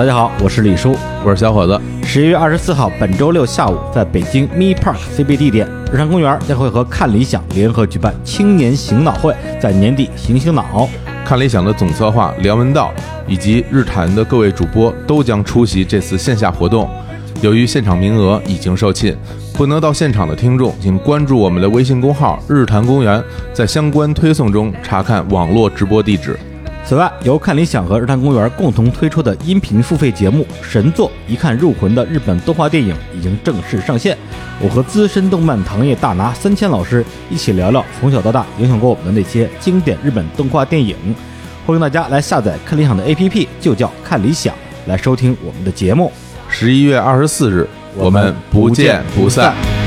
大家好，我是李叔。我是小伙子。十一月二十四号，本周六下午，在北京 Me Park CBD 店日坛公园将会和看理想联合举办青年醒脑会，在年底醒醒脑。看理想的总策划梁文道以及日坛的各位主播都将出席这次线下活动。由于现场名额已经售罄，不能到现场的听众，请关注我们的微信公号“日坛公园”，在相关推送中查看网络直播地址。此外，由看理想和日坛公园共同推出的音频付费节目《神作一看入魂》的日本动画电影已经正式上线。我和资深动漫行业大拿三千老师一起聊聊从小到大影响过我们的那些经典日本动画电影。欢迎大家来下载看理想的 APP，就叫看理想，来收听我们的节目。十一月二十四日，我们不见不散。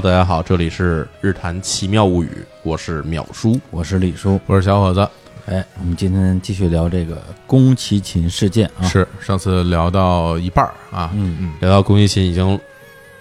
大家好，这里是日谈奇妙物语，我是淼叔。我是李叔。我是小伙子。哎，我们今天继续聊这个宫崎勤事件啊。是上次聊到一半儿啊，嗯嗯，聊到宫崎勤已经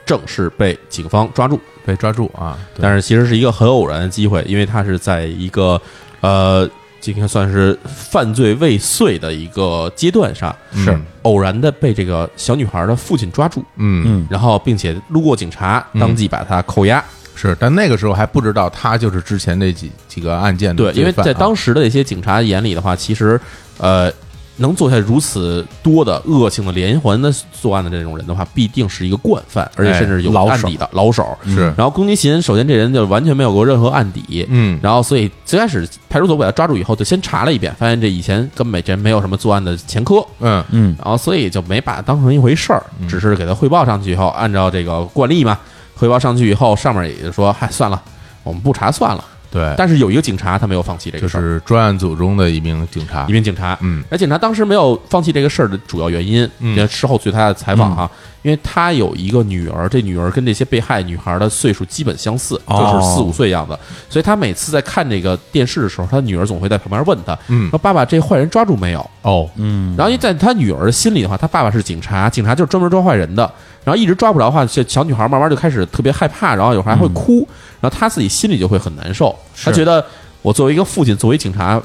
正式被警方抓住，被抓住啊，但是其实是一个很偶然的机会，因为他是在一个呃，这个算是犯罪未遂的一个阶段上，是。偶然的被这个小女孩的父亲抓住，嗯。嗯，然后并且路过警察，当即把他扣押。是，但那个时候还不知道他就是之前那几几个案件的对，因为在当时的那些警察眼里的话，其实呃，能做下如此多的恶性的连环的作案的这种人的话，必定是一个惯犯，而且甚至有案底的老手。是。然后宫崎勤首先这人就完全没有过任何案底，嗯。然后所以最开始派出所把他抓住以后，就先查了一遍，发现这以前根本这没有什么作案的前科，嗯。嗯。然后所以就没把他当成一回事儿，只是给他汇报上去以后，按照这个惯例嘛，汇报上去以后，上面也就说，嗨，算了，我们不查算了。对，但是有一个警察他没有放弃这个事儿，就是专案组中的一名警察。一，名警察，嗯。那警察当时没有放弃这个事儿的主要原因，嗯。事后对他的采访哈，因为他有一个女儿，这女儿跟这些被害女孩的岁数基本相似，哦。就是四五岁样子，所以他每次在看这个电视的时候，他女儿总会在旁边问他，嗯。说爸爸，这坏人抓住没有？哦，嗯，然后因为在他女儿心里的话，他爸爸是警察，警察就是专门抓坏人的。然后一直抓不着的话，这小女孩慢慢就开始特别害怕，然后有时候还会哭，然后她自己心里就会很难受。她觉得我作为一个父亲，作为警察，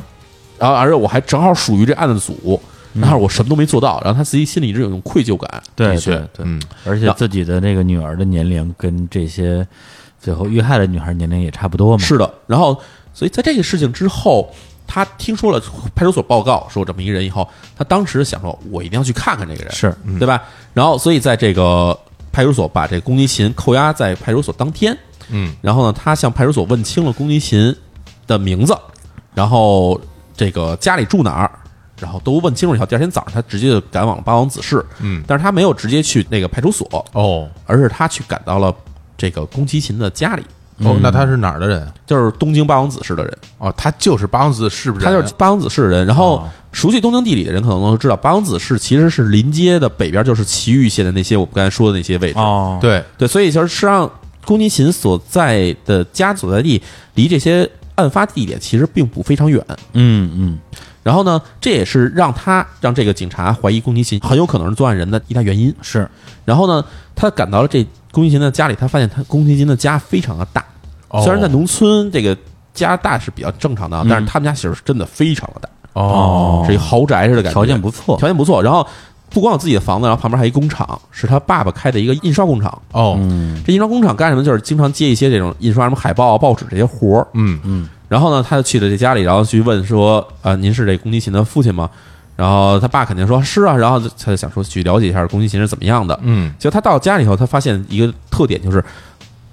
然后而且我还正好属于这案子组，然后我什么都没做到，然后他自己心里一直有一种愧疚感。对对对，嗯而且自己的那个女儿的年龄跟这些最后遇害的女孩年龄也差不多嘛。是的，然后所以在这个事情之后，他听说了派出所报告说有这么一个人以后，他当时想说，我一定要去看看这个人，是，对吧？然后所以在这个派出所把这宫崎勤扣押在派出所当天，嗯。然后呢，他向派出所问清了宫崎勤的名字，然后这个家里住哪儿，然后都问清楚以后，第二天早上他直接就赶往了八王子市，嗯，但是他没有直接去那个派出所，哦。而是他去赶到了这个宫崎勤的家里，哦，那他是哪儿的人？就是东京八王子市的人，哦，他就是八王子市不是？他就是八王子市的人。然后哦熟悉东京地理的人可能都知道，八王子市其实是临街的北边，就是埼玉县的那些我们刚才说的那些位置。哦，对，对，所以就是实际上宫崎勤所在的家所在地离这些案发地点其实并不非常远。嗯嗯，然后呢，这也是让他让这个警察怀疑宫崎勤很有可能是作案人的一大原因。是，然后呢，他赶到了这宫崎勤的家里，他发现他宫崎勤的家非常的大，哦虽然在农村这个家大是比较正常的啊，但是他们家其实是真的非常的大，哦，是一个豪宅似的感觉，条件不错。条件不错。然后不光有自己的房子，然后旁边还有一工厂，是他爸爸开的一个印刷工厂。哦，嗯这印刷工厂干什么？就是经常接一些这种印刷什么海报啊、报纸这些活儿。嗯嗯然后呢，他就去了这家里，然后去问说：“啊、您是这宫崎勤的父亲吗？”然后他爸肯定说是啊，然后他就想说去了解一下宫崎勤是怎么样的。嗯结果他到家里以后，他发现一个特点就是，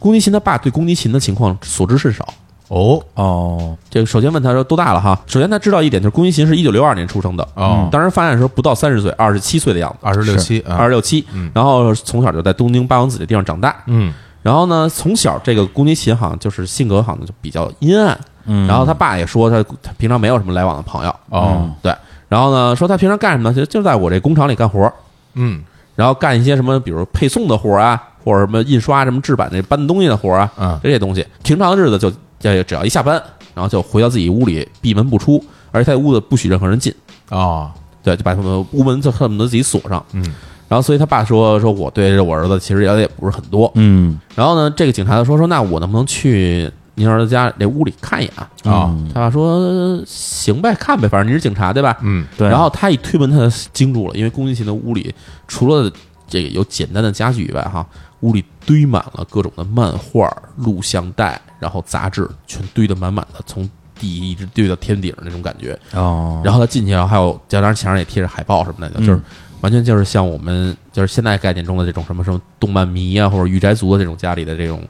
宫崎勤他爸对宫崎勤的情况所知甚少。哦哦，这个首先问他说多大了哈？首先他知道一点就是宫崎勤是一九六二年出生的，哦当时发现的时候不到三十岁，二十七岁的样子，二十六七啊，二十六七。然后从小就在东京八王子这地方长大。嗯然后呢，从小这个宫崎勤好像就是性格好像就比较阴暗。嗯，然后他爸也说他他平常没有什么来往的朋友。哦对，然后呢，说他平常干什么呢？就就在我这工厂里干活儿，嗯然后干一些什么，比如配送的活儿啊，或者什么印刷、什么制版那搬东西的活儿啊，嗯这些东西。平常的日子就就只要一下班，然后就回到自己屋里闭门不出，而且他的屋子不许任何人进，哦对，就把他们屋门就恨不得自己锁上。嗯然后所以他爸说说我对我儿子其实了解也不是很多。嗯然后呢，这个警察就说说那我能不能去您儿子家这屋里看一眼啊？啊他爸说行呗，看呗，反正你是警察对吧？嗯对，然后他一推门，他就惊住了，因为宫崎勤的屋里除了这个有简单的家具以外，哈，屋里堆满了各种的漫画、录像带，然后杂志，全堆得满满的，从地一直堆到天顶那种感觉。哦，然后他进去，然后还有当然墙上也贴着海报什么的，就是嗯完全就是像我们就是现在概念中的这种什么什么动漫迷啊，或者御宅族的这种家里的这种，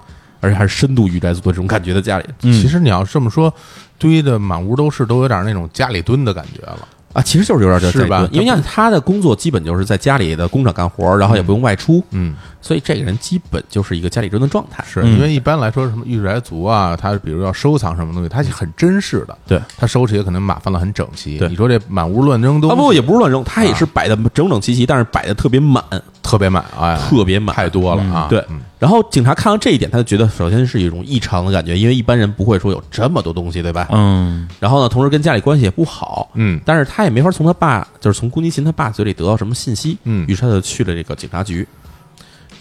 而且还是深度御宅族的这种感觉的家里。嗯。其实你要这么说，堆的满屋都是，都有点那种家里蹲的感觉了。啊，其实就是有点这是吧？因为像他的工作基本就是在家里的工厂干活，然后也不用外出，嗯，所以这个人基本就是一个家里蹲的状态。是嗯因为一般来说，什么御宅族啊，他比如要收藏什么东西，他是很珍视的。对，他收拾也可能码放的很整齐。对你说这满屋乱扔东啊，西，不，也不是乱扔，他也是摆的整整齐齐，但是摆的特别满，特别满，哎呀，特别满，太多了啊。对嗯，然后警察看到这一点，他就觉得首先是一种异常的感觉，因为一般人不会说有这么多东西，对吧？嗯然后呢，同时跟家里关系也不好，嗯但是他也没法从他爸，就是从宫崎勤他爸嘴里得到什么信息，嗯于是他就去了这个警察局。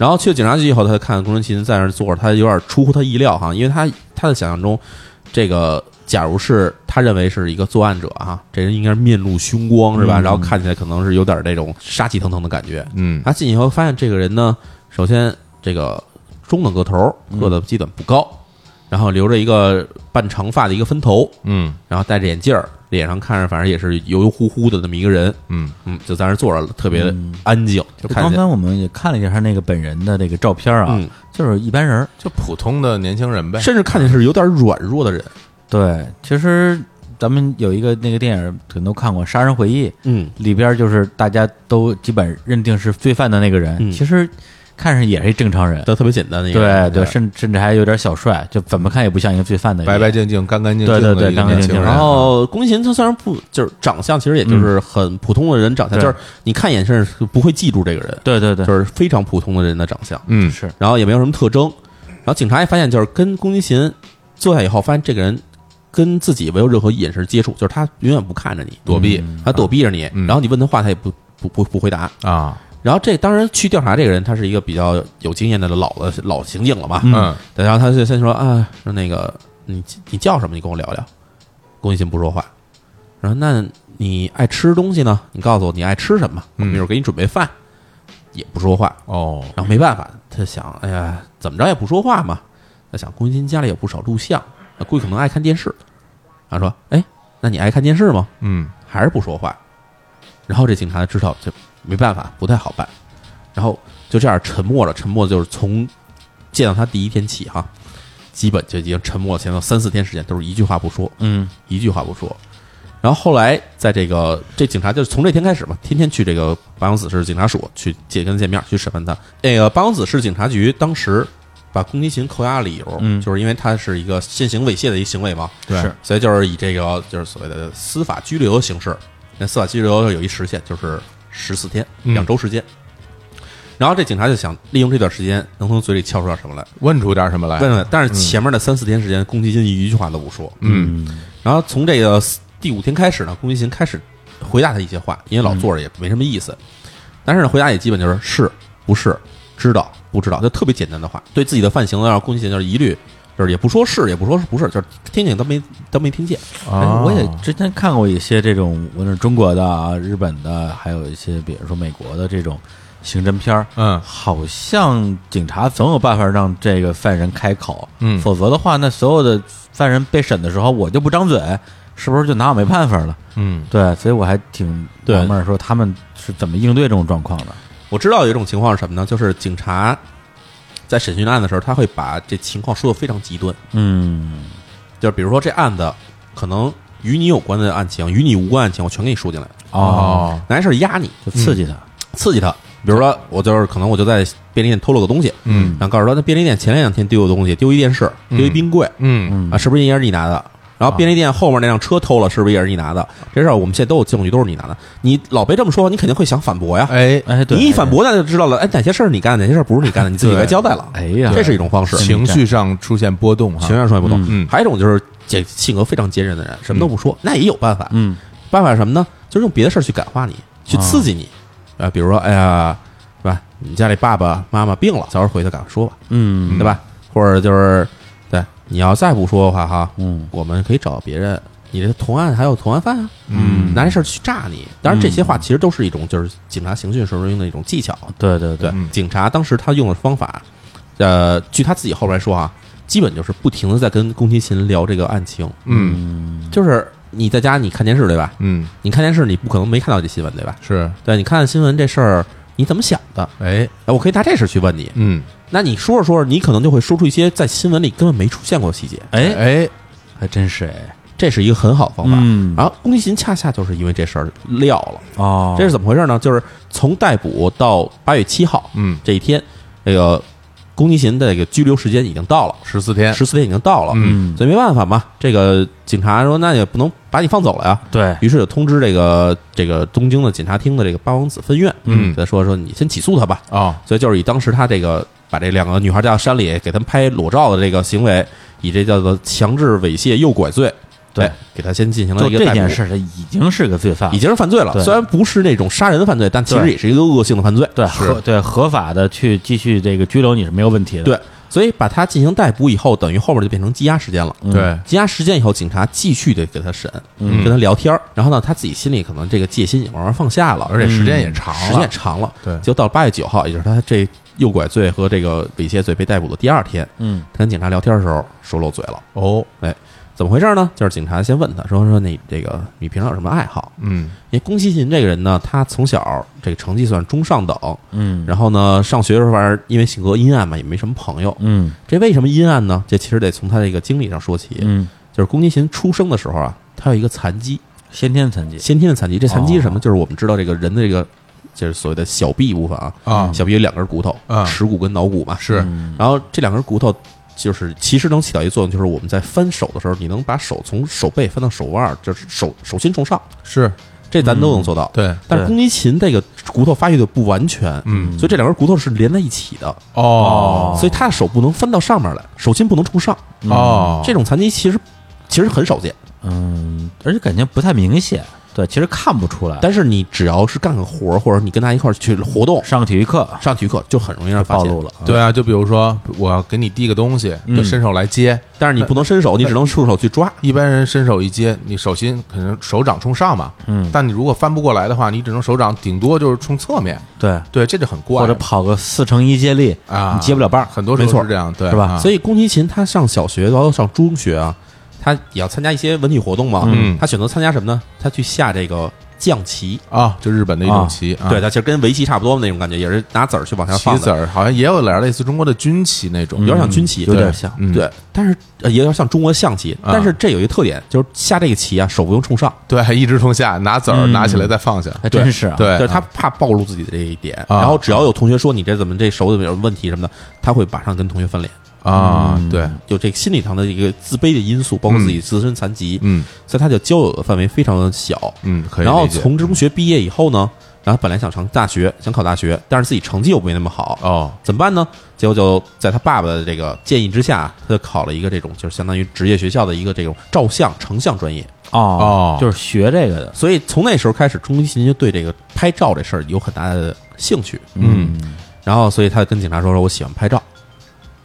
然后去了警察局以后，他就看宫崎勤在那儿坐着，他有点出乎他意料哈，因为他他的想象中，这个假如是他认为是一个作案者哈，这人应该是面露凶光是吧？然后看起来可能是有点那种杀气腾腾的感觉。嗯他进去以后发现这个人呢，首先这个中等个头，个子基本不高，然后留着一个半长发的一个分头，嗯然后戴着眼镜儿，脸上看着反正也是油油乎乎的那么一个人，嗯嗯，就在那儿坐着，特别安静，就看见刚才我们也看了一下他那个本人的这个照片啊，嗯就是一般人儿。就普通的年轻人呗。甚至看起来是有点软弱的人，对，其实咱们有一个那个电影可能都看过《杀人回忆》，嗯，里边就是大家都基本认定是罪犯的那个人，嗯其实看上也是一正常人。都特别简单的一个对人，对，甚甚至还有点小帅，就怎么看也不像一个罪犯的人。白白净净、干干净净对对对的一个干干净净年轻人。然后宫崎勤他虽然不就是长相，其实也就是很普通的人长相，就是你看眼神是不会记住这个人，对对对，就是非常普通的人的长相，嗯是然后也没有什么特征。然后警察也发现，就是跟宫崎勤坐下以后，发现这个人跟自己没有任何眼神接触，就是他永远不看着你，躲避他躲避着你，嗯然后你问他话，他也不不不不回答。啊，然后这当然去调查这个人，他是一个比较有经验的老的老刑警了嘛，嗯，然后他就先说啊，说那个你你叫什么？你跟我聊聊。宫崎勤不说话，然后那你爱吃东西呢？你告诉我你爱吃什么，我们一会儿给你准备饭。也不说话，哦，然后没办法，他想，哎呀，怎么着也不说话嘛。他想，宫崎勤家里有不少录像，那估计可能爱看电视。他说，哎，那你爱看电视吗？嗯还是不说话。然后这警察知道这没办法，不太好办，然后就这样沉默了。沉默就是从见到他第一天起哈，基本就已经沉默了，前头三四天时间都是一句话不说，嗯一句话不说。然后后来在这个这警察就是从这天开始嘛，天天去这个八王子市警察署去见跟他见面，去审问他。那个八王子市警察局当时把宫崎勤扣押的理由，嗯就是因为他是一个现行猥亵的一个行为嘛，对所以就是以这个就是所谓的司法拘留的形式。那司法拘留有一时限，就是十四天，嗯两周时间。然后这警察就想利用这段时间，能从嘴里撬出点什么来。问出点什么来？问问，但是前面的三四天时间，宫崎勤一句话都不说。嗯然后从这个第五天开始呢，宫崎勤开始回答他一些话，因为老坐着也没什么意思。但是呢，回答也基本就是是不是知道不知道，就特别简单的话。对自己的犯行呢，让宫崎勤就是一律就是也不说是，也不说是不是，就是听听都没都没听见。我也之前看过一些这种，无论是中国的啊、日本的，还有一些比如说美国的这种刑侦片儿，嗯好像警察总有办法让这个犯人开口，嗯否则的话，那所有的犯人被审的时候，我就不张嘴，是不是就拿我没办法了？嗯对，所以我还挺对纳闷儿，说他们是怎么应对这种状况的？我知道有一种情况是什么呢？就是警察在审讯案的时候，他会把这情况说的非常极端，嗯。就是比如说这案子可能与你有关的案情，与你无关案情，我全给你说进来，哦，拿事儿压你，就刺激他，刺激他。比如说，我就是可能我就在便利店偷了个东西，嗯。然后告诉他，那便利店前两天丢的东西，丢一电视，丢一冰柜，嗯。啊，是不是应该是你拿的？然后便利店后面那辆车偷了，是不是也是你拿的？这事儿我们现在都有证据，都是你拿的。你老被这么说，你肯定会想反驳呀。哎，哎，对，你一反驳，那就知道了。哎，哪些事儿你干的，哪些事儿不是你干的，你自己该交代了。哎呀这是一种方式。情绪上出现波动哈情，绪上出现波动。嗯还有一种就是这性格非常坚韧的人，什么都不说，那也有办法。嗯办法是什么呢？就是用别的事儿去感化你，去刺激你。啊，比如说，哎呀，是吧？你家里爸爸妈妈病了，早点回去赶快说吧，嗯对吧？或者就是，对，你要再不说的话，哈，嗯我们可以找别人。你这同案还有同案犯啊，嗯拿这事儿去炸你。当然，这些话其实都是一种就是警察刑讯时候用的一种技巧。对对对警察当时他用的方法，呃，据他自己后边说啊，基本就是不停的在跟宫崎勤聊这个案情。嗯就是你在家你看电视对吧？嗯，你看电视你不可能没看到这新闻对吧？是，对，你看新闻这事儿你怎么想的？哎，哎，我可以拿这事儿去问你。嗯，那你说着说着，你可能就会说出一些在新闻里根本没出现过的细节，哎，哎，还真是哎，这是一个很好的方法。嗯然后宫崎勤恰恰就是因为这事儿撂了。哦，这是怎么回事呢？就是从逮捕到八月七号，嗯，这一天，这个宫崎勤的这个拘留时间已经到了，十四天，十四天已经到了，嗯所以没办法嘛。这个警察说，那也不能把你放走了呀。对，于是就通知这个这个东京的检察厅的这个八王子分院，嗯。他说说你先起诉他吧。哦，所以就是以当时他这个把这两个女孩带到山里给他们拍裸照的这个行为，以这叫做强制猥亵诱拐罪，对。哎，给他先进行了一个逮捕。这件事，他已经是个罪犯，已经是犯罪了。虽然不是那种杀人的犯罪，但其实也是一个恶性的犯罪。对合对合法的去继续这个拘留你是没有问题的，对，所以把他进行逮捕以后，等于后面就变成羁押时间了。嗯。对，羁押时间以后，警察继续的给他审，嗯。跟他聊天儿然后呢，他自己心里可能这个戒心也慢慢放下了，而且时间也长时间也，长了。对。就到八月九号，也就是他这诱拐罪和这个猥亵罪被逮捕的第二天，嗯。他跟警察聊天的时候说漏嘴了。哦，哎，怎么回事呢？就是警察先问他说说你这个你平常有什么爱好？嗯因为宫崎勤这个人呢，他从小这个成绩算中上等，嗯然后呢，上学的时候反正因为性格阴暗嘛，也没什么朋友。嗯这为什么阴暗呢？这其实得从他这个经历上说起。嗯，就是宫崎勤出生的时候啊，他有一个残疾，先天残疾，先天的残疾。这残疾是什么？哦就是我们知道这个人的这个，就是所谓的小臂部分啊，啊，小臂有两根骨头，啊耻骨跟脑骨嘛。是，嗯然后这两根骨头就是其实能起到一个作用，就是我们在翻手的时候，你能把手从手背翻到手腕儿，就是手手心冲上，是，这咱都能做到。对，对但是宫崎勤这个骨头发育的不完全，嗯所以这两根骨头是连在一起的，哦，所以他的手不能翻到上面来，手心不能冲上。哦，这种残疾其实其实很少见，嗯，而且感觉不太明显，对，其实看不出来。但是你只要是干个活儿，或者你跟他一块儿去活动、上个体育课上体育课，就很容易让暴露了，对啊，就比如说我要给你递个东西，嗯就伸手来接，但是你不能伸手，你只能束手去抓。一般人伸手一接，你手心可能手掌冲上嘛，嗯。但你如果翻不过来的话，你只能手掌顶多就是冲侧面，对，对，这就很怪，或者跑个四乘一接力啊，你接不了棒，很多时没错候是这样，对，是吧？啊所以宫崎勤他上小学，包括上中学啊，他也要参加一些文体活动嘛。嗯。他选择参加什么呢？他去下这个将棋。啊，就日本的一种棋，啊。对，，他其实跟围棋差不多的那种感觉，也是拿子儿去往下棋放棋，子儿好像也有点类似中国的军棋那种，有点像军棋，有点像嗯。对，但是呃也有点像中国的象棋，啊。但是这有一个特点，就是下这个棋啊，手不用冲上，对，一直冲下，拿子儿嗯。拿起来再放下，还真是啊，对，就是他啊。怕暴露自己的这一点，啊。然后只要有同学说你这怎么这手怎么有问题什么的，他会马上跟同学翻脸，啊，嗯对，就这个心理上的一个自卑的因素，包括自己自身残疾，嗯所以他就交友的范围非常的小。嗯，可以然后从中学毕业以后呢，然后本来想上大学，想考大学，但是自己成绩又没那么好，哦，怎么办呢？结果就在他爸爸的这个建议之下，他就考了一个这种就是相当于职业学校的一个这种照相成像专业。哦哦就是学这个的，所以从那时候开始，钟离勤就对这个拍照这事儿有很大的兴趣。嗯然后，所以他跟警察说：“说我喜欢拍照。”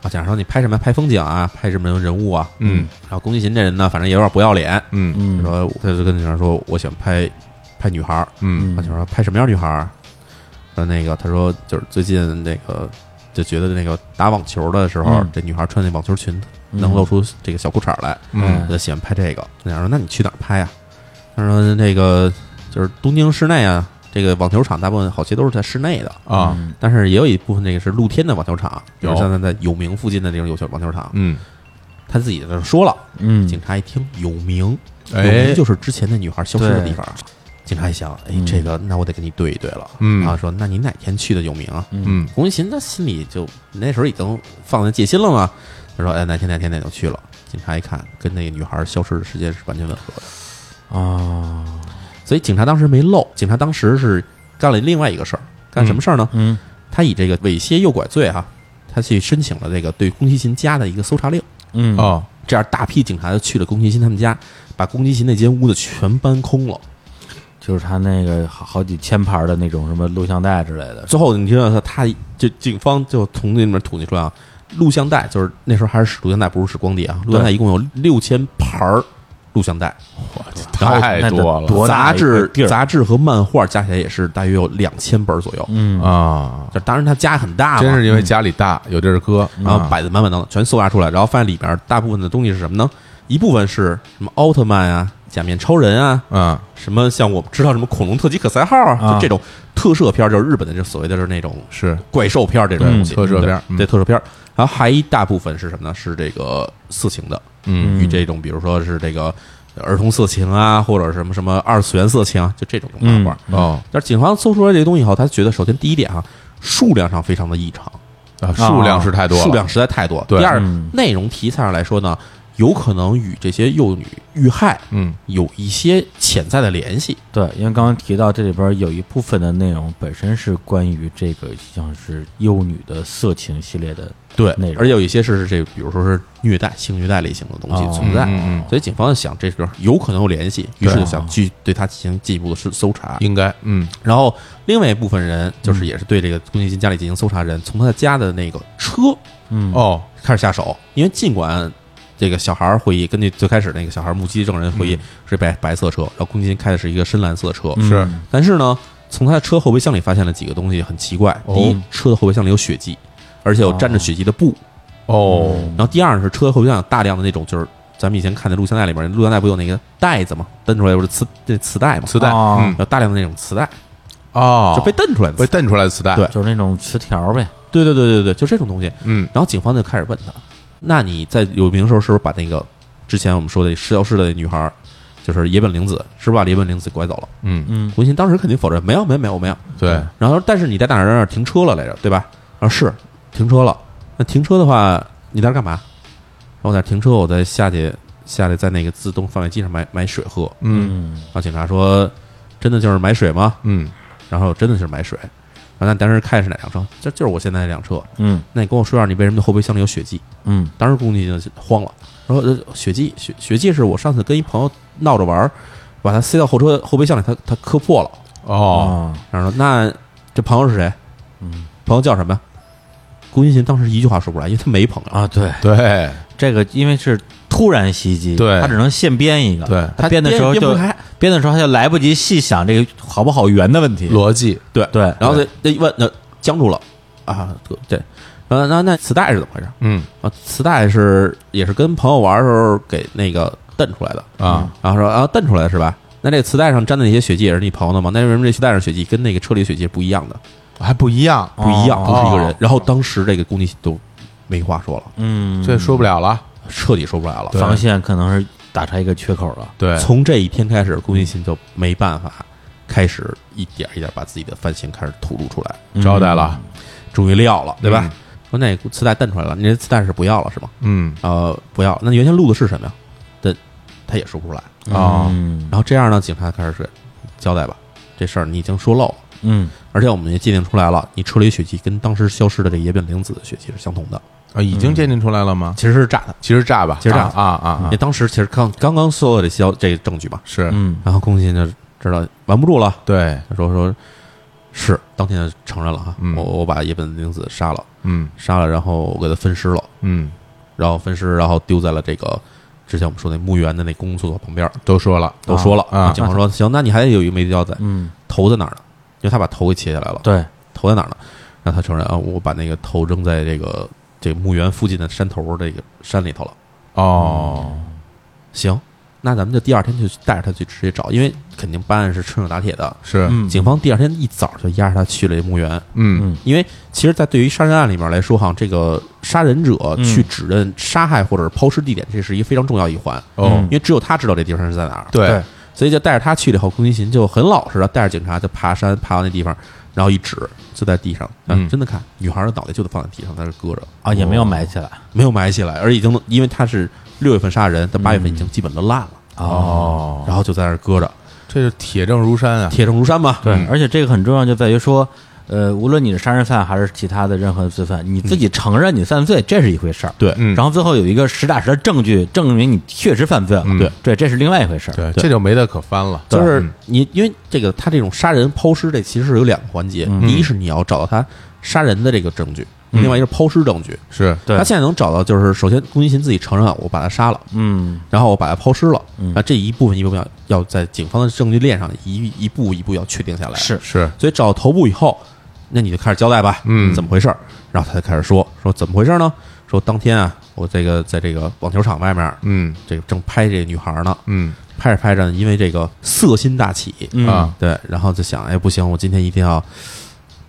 啊，警察说：“你拍什么？拍风景啊，拍什么人物啊？”嗯然后宫崎勤这人呢，反正也有点不要脸，嗯嗯说他就跟女孩说：“我喜欢拍拍女孩儿。”嗯啊，警察说：“拍什么样女孩儿？”说那个他说就是最近那个就觉得那个打网球的时候，嗯这女孩穿那网球裙能露出这个小裤衩来，嗯他就喜欢拍这个。警察说：“那你去哪儿拍啊？”他说：“那个就是东京市内啊，这个网球场大部分好些都是在室内的，啊，嗯但是也有一部分那个是露天的网球场，比如有像在在有名附近的那种有球网球场。嗯，他自己在这说了，嗯警察一听有名，有哎名就是之前那女孩消失的地方。警察一想，哎嗯，这个那我得跟你对一对了。嗯然后说，那你哪天去的有名啊？嗯龚勤他心里就那时候已经放下戒心了嘛。他说，哎，哪天哪天哪就去了。警察一看，跟那个女孩消失的时间是完全吻合的。啊，所以警察当时没漏，警察当时是干了另外一个事儿，干什么事儿呢？嗯他以这个猥亵诱拐罪哈、他去申请了这个对宫崎勤家的一个搜查令。嗯哦，这样大批警察就去了宫崎勤他们家，把宫崎勤那间屋子全搬空了。就是他那个好好几千盘的那种什么录像带之类的，最后你知道他，他就警方就从那里面统计出来啊，录像带就是那时候还是使录像带，不是使光碟啊。录像带一共有六千盘儿录像带，然后太多了。杂志杂志和漫画加起来也是大约有两千本左右。嗯。啊，就当然他家很大嘛，真是因为家里大，有地儿搁，然后啊摆的满满当当，全搜刮出来，然后发现里边大部分的东西是什么呢？一部分是什么奥特曼啊、假面超人啊，啊，什么像我们知道什么恐龙特级可赛号啊，啊。就这种特摄片儿，就是日本的就所谓的就是那种是。怪兽片儿这种嗯东西，特摄片对对特摄片。儿。然后还一大部分是什么呢？是这个色情的，嗯。与这种比如说是这个儿童色情啊，或者什么什么二次元色情啊，就这种漫画。哦。但是警方搜出来这个东西以后，他觉得首先第一点哈、数量上非常的异常，啊，数量是太多了，数量实在太多。对。第二嗯，内容题材上来说呢，有可能与这些幼女遇害嗯有一些潜在的联系。对，因为刚刚提到这里边有一部分的内容本身是关于这个像是幼女的色情系列的对内容而且有一些是这，比如说是虐待、性虐待类型的东西哦存在。嗯嗯所以警方想这个有可能有联系，于是就想去对他进行进一步的搜搜查。应该嗯然后另外一部分人就是也是对这个宫崎勤家里进行搜查人，从他家的那个车嗯哦开始下手，因为尽管这个小孩儿会议根据最开始那个小孩目击证人回忆是白白色车，然后宫崎勤开的是一个深蓝色车，嗯。是但是呢，从他的车后备箱里发现了几个东西很奇怪。哦。第一，车的后备箱里有血迹，而且有沾着血迹的布。哦。然后第二是车后备箱有大量的那种就是。咱们以前看的录像带里边，录像带不有那个袋子嘛，蹬出来不是磁这磁带嘛，磁带。哦。嗯。有大量的那种磁带，哦。就被蹬出来的。被蹬出来的磁带。对。就是那种磁条呗，对对对对对，就这种东西。嗯。然后警方就开始问他：“那你在有名的时候，是不是把那个之前我们说的失消失的女孩，就是野本玲子，是不是把野本玲子拐走了嗯嗯？”胡鑫当时肯定否认：“没有，没有，没有，我没有。”对然后但是你在哪儿哪儿停车了来着，对吧？然后是停车了。那停车的话，你在那儿干嘛？然后我在那停车，我再下去下来在那个自动贩卖机上买买水喝。嗯然后警察说：“真的就是买水吗嗯？”然后真的就是买水。然后那当时开的是哪辆车？这就是我现在那辆车。嗯那你跟我说下，你为什么后备箱里有血迹？嗯当时宫崎就慌了，然后呃血迹血血迹是我上次跟一朋友闹着玩儿，把它塞到后车后备箱里，他他磕破了。哦啊然后说那这朋友是谁？嗯朋友叫什么呀？宫崎勤当时一句话说不出来，因为他没朋友。啊，对，对这个因为是突然袭击，对他只能现编一个，对他编的时候就编的时候他就来不及细想这个好不好圆的问题，逻辑对对然后那问，那僵住了啊，对对，然后那那磁带是怎么回事嗯啊？磁带是也是跟朋友玩的时候给那个蹬出来的，啊然后说啊蹬出来的是吧？那这磁带上沾的那些血迹也是你朋友的吗？那为什么这磁带上血迹跟那个车里的血迹不一样的？还不一样，不一样，哦不是一个人哦。然后当时这个宫崎勤都没话说了，嗯，这说不了了。彻底说不出来了。防线可能是打开一个缺口了，对，从这一天开始，宫崎勤就没办法，开始一点一点把自己的犯行开始吐露出来，交代了。终于撂了，对吧嗯？说那磁带蹬出来了，你这磁带是不要了是吗？嗯呃，不要。那你原先录的是什么呀？但他也说不出来。啊嗯然后这样呢，警察开始说交代吧，这事儿你已经说漏了，嗯而且我们也鉴定出来了，你车里血迹跟当时消失的这野本玲子的血迹是相同的，啊，已经鉴定出来了吗？其实是炸的。其实炸吧，其实炸啊啊啊。因为当时其实刚刚刚搜到这消这个证据嘛，是。嗯然后宫崎勤就知道瞒不住了，对，他说说是。当天就承认了哈，嗯。我我把野本玲子杀了，嗯。杀了，然后我给他分尸了，嗯，然后分尸，然后丢在了这个之前我们说那墓园的那公共厕所旁边，都说了，都说了。啊警方说行，那你还有一个没交代，嗯，头在哪儿呢？因为他把头给切下来了，对，头在哪儿呢？让他承认啊，我把那个头扔在这个这个墓园附近的山头这个山里头了。哦，行，那咱们就第二天就带着他去直接找，因为肯定办案是趁热打铁的。是，嗯。警方第二天一早就押着他去了墓园，嗯。嗯。因为其实，在对于杀人案里面来说，哈，这个杀人者嗯。去指认杀害或者是抛尸地点，这是一个非常重要一环，哦。嗯因为只有他知道这地方是在哪儿。对，所以就带着他去了以后，宫崎勤就很老实的带着警察就爬山，爬到那地方，然后一指就在地上，啊嗯。真的看女孩的脑袋就得放在地上，在这搁着，啊，也没有埋起来。没有埋起来，而已经因为他是六月份杀人，但八月份已经基本都烂了，哦，然后就在那儿搁着，这是铁证如山啊！铁证如山嘛。对，嗯。而且这个很重要，就在于说，呃，无论你是杀人犯还是其他的任何罪犯，你自己承认你犯罪，这是一回事儿。对嗯。然后最后有一个实打实的证据证明你确实犯罪了，嗯对。对，这是另外一回事儿。对，这就没得可翻了。就是嗯。你，因为这个他这种杀人抛尸，这其实是有两个环节。第一是你要找到他杀人的这个证据，另外一个是抛尸证据。是他现在能找到，就是首先龚一琴自己承认我把他杀了，嗯。然后我把他抛尸了，嗯。那这一部分一部分要要在警方的证据链上一一步一步要确定下来。是。是，所以找到头部以后，那你就开始交代吧，嗯怎么回事儿？然后他就开始说说怎么回事呢？说当天啊，我这个在这个网球场外面，嗯这个正拍这个女孩呢，嗯拍着拍着，因为这个色心大起，嗯啊对，然后就想，哎，不行，我今天一定要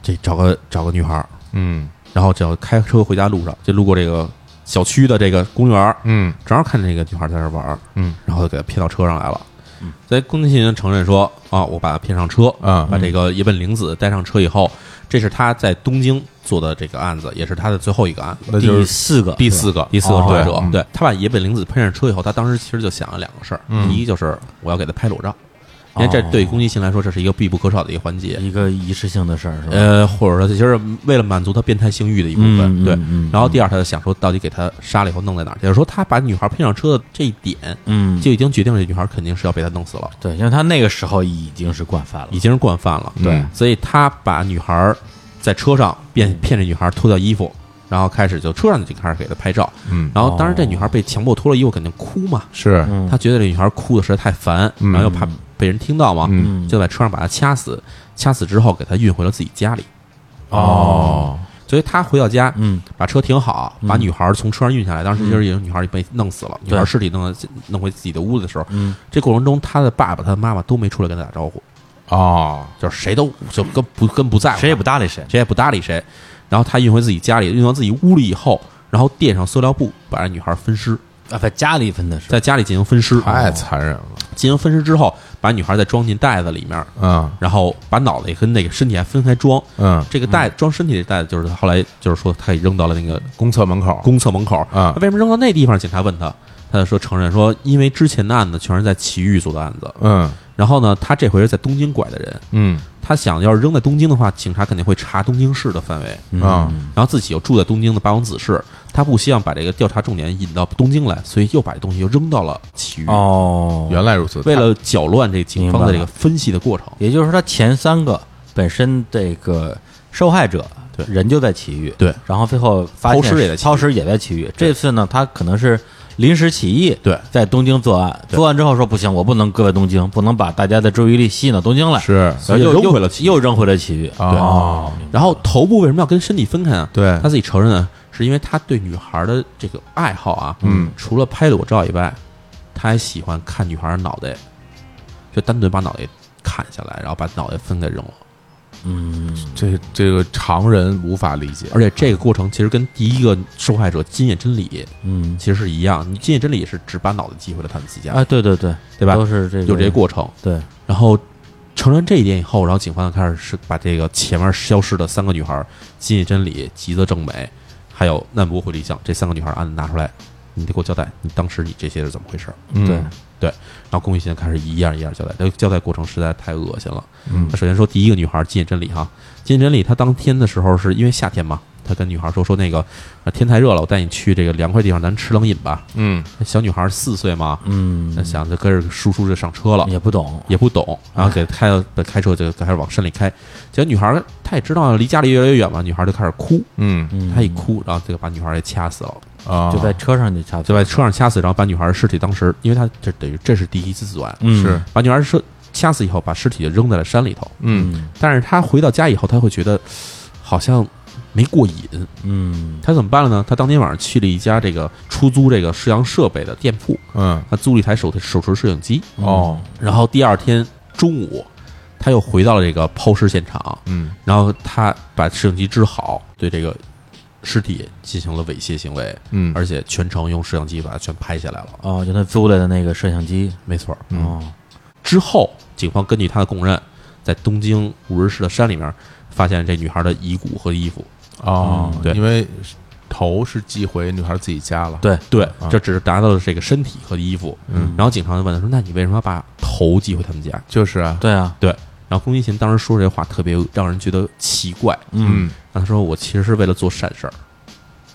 这找个找个女孩儿，嗯然后只要开车回家路上，就路过这个小区的这个公园儿，嗯正好看见这个女孩在这玩儿，嗯然后就给她骗到车上来了。所以宫崎骏承认说啊，我把他骗上车，啊把这个野本玲子带上车以后，这是他在东京做的这个案子，也是他的最后一个案子。第四个，第四个。第四个受害者，哦对他把野本玲子骗上车以后，他当时其实就想了两个事儿，嗯。第一就是我要给他拍裸照，因为这对攻击性来说这是一个必不可少的一个环节，一个仪式性的事儿，是吧？呃，或者说就是为了满足他变态性欲的一部分，对。嗯嗯嗯然后第二，他就想说，到底给他杀了以后弄在哪儿？也就是说，他把女孩骗上车的这一点，嗯，就已经决定了这女孩肯定是要被他弄死了，对，因为他那个时候已经是惯犯了已，经是惯犯了。对所以他把女孩在车上骗骗这女孩脱掉衣服，然后开始就车上就开始给她拍照。嗯然后当然这女孩被强迫脱了衣服，肯定哭嘛。是嗯他觉得这女孩哭的实在太烦，嗯然后又怕被人听到嘛，嗯。就在车上把他掐死。掐死之后，给他运回了自己家里。哦。所以他回到家，嗯。把车停好，把女孩从车上运下来。当时其实已经女孩被弄死了，女孩尸体弄到弄回自己的屋子的时候，嗯。这过程中他的爸爸、他的妈妈都没出来跟他打招呼，哦。就是谁都就跟不跟不在乎，谁也不搭理谁，谁也不搭理谁。然后他运回自己家里，运到自己屋里以后，然后垫上塑料布，把这女孩分尸，啊，在家里分的是，在家里进行分尸。太残忍了进行分尸之后，把女孩再装进袋子里面，嗯。然后把脑袋跟那个身体还分开装。嗯。这个袋装身体的袋子，就是后来就是说他给扔到了那个公厕门口。公厕门口。啊为什么扔到那地方？警察问他，他就说承认说，因为之前的案子全是在埼玉做的案子，嗯。然后呢，他这回是在东京拐的人，嗯。他想要是扔在东京的话，警察肯定会查东京市的范围，啊然后自己又住在东京的八王子市，他不希望把这个调查重点引到东京来，所以又把这东西又扔到了埼玉。哦，原来如此为了搅乱这警方的这个分析的过程，也就是说，他前三个本身这个受害者对。人就在埼玉，对，然后最后发现抛尸也在也在埼玉。这次呢，他可能是临时起意，对。在东京作案，作案之后说不行，我不能搁在东京，不能把大家的注意力吸引到东京来，是所以又又扔回了又扔回了埼玉。哦。然后头部为什么要跟身体分开啊？对。他自己承认呢，是因为他对女孩的这个爱好啊，嗯，除了拍裸照以外，他还喜欢看女孩的脑袋，就单独把脑袋砍下来，然后把脑袋分给扔了。嗯，这这个常人无法理解。而且这个过程其实跟第一个受害者金野真理嗯。其实是一样，你金野真理也是只把脑袋寄回了他们自己家，啊，对对对，对吧？都是这个有这个过程。对，然后承认这一点以后，然后警方就开始是把这个前面消失的三个女孩金野真理、吉泽正美，还有难波惠梨香这三个女孩案子拿出来，你得给我交代，你当时你这些是怎么回事？嗯对对，然后宫崎勤开始一样一样交代，这个交代过程实在太恶心了。嗯首先说第一个女孩金野真理哈，金野真理她当天的时候是因为夏天嘛，她跟女孩说说那个呃天太热了，我带你去这个凉快地方，咱吃冷饮吧。嗯。小女孩四岁嘛，嗯。那，想着跟着叔叔就上车了，也不懂，也不懂，然后给开了开车就开始往山里开。结果女孩她也知道离家里越来越远嘛，女孩就开始哭，嗯。嗯她一哭，然后这个把女孩给掐死了，啊。就在车上就掐就在车上掐死，然后把女孩的尸体当时，因为她这等于这是第一次作案，嗯。是。把女孩车掐死以后，把尸体就扔在了山里头。嗯。但是她回到家以后，她会觉得好像没过瘾，嗯。他怎么办了呢？他当天晚上去了一家这个出租这个摄像设备的店铺，嗯。他租了一台手手持摄影机，哦。然后第二天中午，他又回到了这个抛尸现场，嗯。然后他把摄影机支好，对这个尸体进行了猥亵行为，嗯。而且全程用摄像机把它全拍下来了。哦，就他租来的那个摄像机，没错儿，嗯。哦，之后警方根据他的供认，在东京五日市的山里面发现这女孩的遗骨和衣服。哦，对。因为头是寄回女孩自己家了，对，对啊，这只是达到了这个身体和衣服。嗯。然后警察就问他说：“那你为什么要把头寄回他们家？就是啊，对啊，？”对。然后宫崎勤当时说这话特别让人觉得奇怪，嗯，嗯，然后他说：“我其实是为了做善事儿。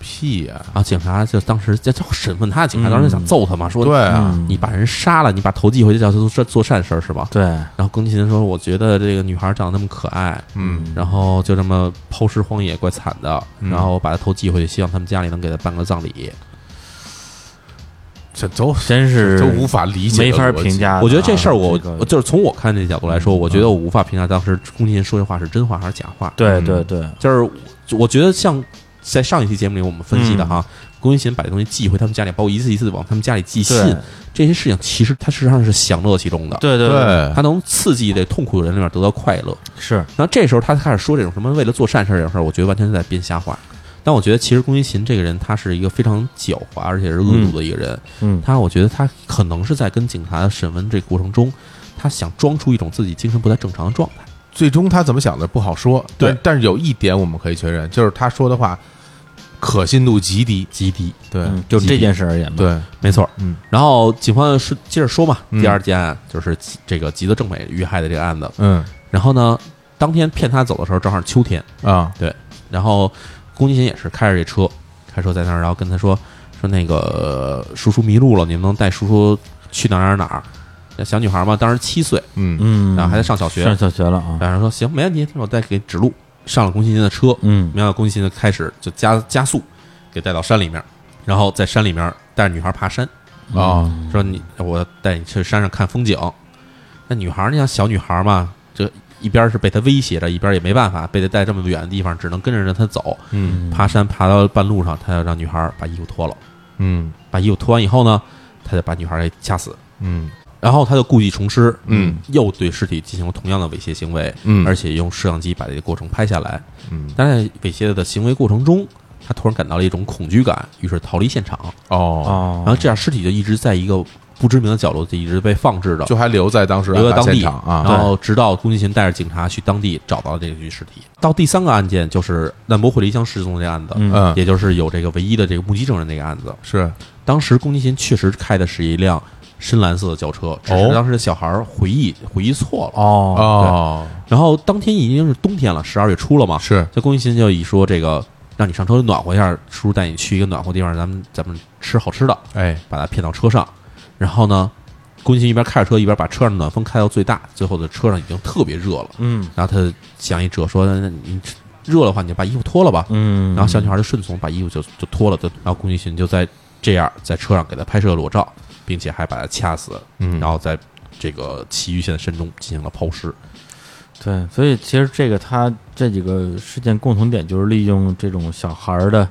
屁呀”，然后警察就当时就就审问他，警察当时想揍他嘛，说：“对啊，嗯你把人杀了，你把头寄回去叫他做做善事儿是吧？”对，然后宫崎勤说：“我觉得这个女孩长得那么可爱，嗯然后就这么抛尸荒野，怪惨的。嗯然后我把她头寄回去，希望他们家里能给她办个葬礼。这都真是都无法理解，没法评。价。我觉得这事儿我，这个就是从我看这角度来说，我觉得我无法评价当时宫崎勤说这话是真话还是假话。对嗯对对，就是我觉得像在上一期节目里我们分析的哈，嗯宫崎勤把这东西寄回他们家里，包括一次一次地往他们家里寄信，这些事情其实他事实上是享乐其中的。对对对他，能刺激这痛苦的人里面得到快乐，是，然后这时候他开始说这种什么为了做善事儿这种事儿，我觉得完全是在编瞎话。但我觉得其实宫崎勤这个人，他是一个非常狡猾而且是恶毒的一个人。嗯，他我觉得他可能是在跟警察审问这个过程中，他想装出一种自己精神不太正常的状态。最终他怎么想的不好说，对但但是有一点我们可以确认，就是他说的话可信度极低，极低，对嗯就这件事而言吧，对，没错。嗯。然后警方是接着说嘛，嗯。第二件案就是这个吉泽正美遇害的这个案子。嗯。然后呢，当天骗他走的时候正好是秋天，啊。对然后宫崎勤也是开着这车，开车在那儿，然后跟他说说那个呃叔叔迷路了，你们能带叔叔去哪儿哪儿哪儿？那小女孩嘛，当时七岁，嗯。嗯，然后还在上小学，上小学了啊，然后说行，没问题，我再给指路。上了宫崎骏的车，嗯。没想到宫崎勤就开始就加加速，给带到山里面，然后在山里面带着女孩爬山，啊说你我带你去山上看风景。那女孩儿，你想小女孩儿嘛，这一边是被他威胁着，一边也没办法，被他带这么远的地方，只能跟着着他走。嗯。爬山爬到半路上，他要让女孩儿把衣服脱了，嗯。把衣服脱完以后呢，他就把女孩儿给掐死，嗯然后他就故技重施，嗯，又对尸体进行了同样的猥亵行为，嗯而且用摄像机把这个过程拍下来。嗯但在猥亵的行为过程中，他突然感到了一种恐惧感，于是逃离现场。哦，哦，然后这样尸体就一直在一个不知名的角落，就一直被放置着，就还留在当时留在当地现场啊，然后直到宫崎勤带着警察去当地找到了这具尸体。到第三个案件就是难波惠梨香失踪这个案子，嗯嗯也就是有这个唯一的这个目击证人那个案子。是当时宫崎勤确实开的是一辆深蓝色的轿车，只是哦当时小孩儿回忆回忆错了。哦。哦。然后当天已经是冬天了，十二月初了嘛，是。这宫崎勤就以说这个让你上车暖和一下，叔叔带你去一个暖和地方，咱们咱们吃好吃的，哎。把他骗到车上。然后呢，宫崎勤一边开着车一边把车上的暖风开到最大，最后的车上已经特别热了。嗯。然后他想一辙说：“那你热的话，你就把衣服脱了吧。”嗯，然后小女孩就顺从，把衣服就就脱了，就然后宫崎勤就在这样在车上给她拍摄裸照，并且还把他掐死，嗯然后在这个崎玉县山中进行了抛尸。对，所以其实这个他这几个事件共同点就是利用这种小孩儿的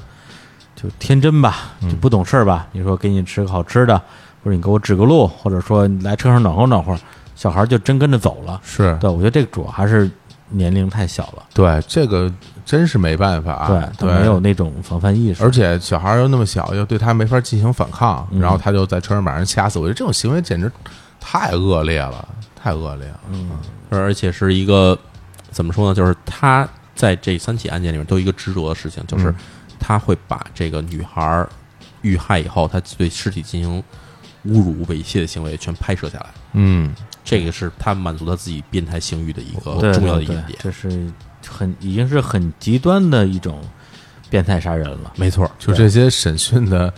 就天真吧，就不懂事儿吧。你说给你吃个好吃的，或者你给我指个路，或者说你来车上暖和暖和，小孩儿就真跟着走了。是对，我觉得这个主要还是年龄太小了，对这个真是没办法，对，他没有那种防范意识，而且小孩儿又那么小，又对他没法进行反抗，嗯然后他就在车上把人掐死。我觉得这种行为简直太恶劣了，太恶劣了。嗯而且是一个怎么说呢？就是他在这三起案件里面都有一个执着的事情，就是嗯他会把这个女孩儿遇害以后，他对尸体进行侮辱、猥亵的行为全拍摄下来。嗯，这个是他满足他自己变态性欲的一个重要的一点。这是很已经是很极端的一种变态杀人了。没错，就这些审讯的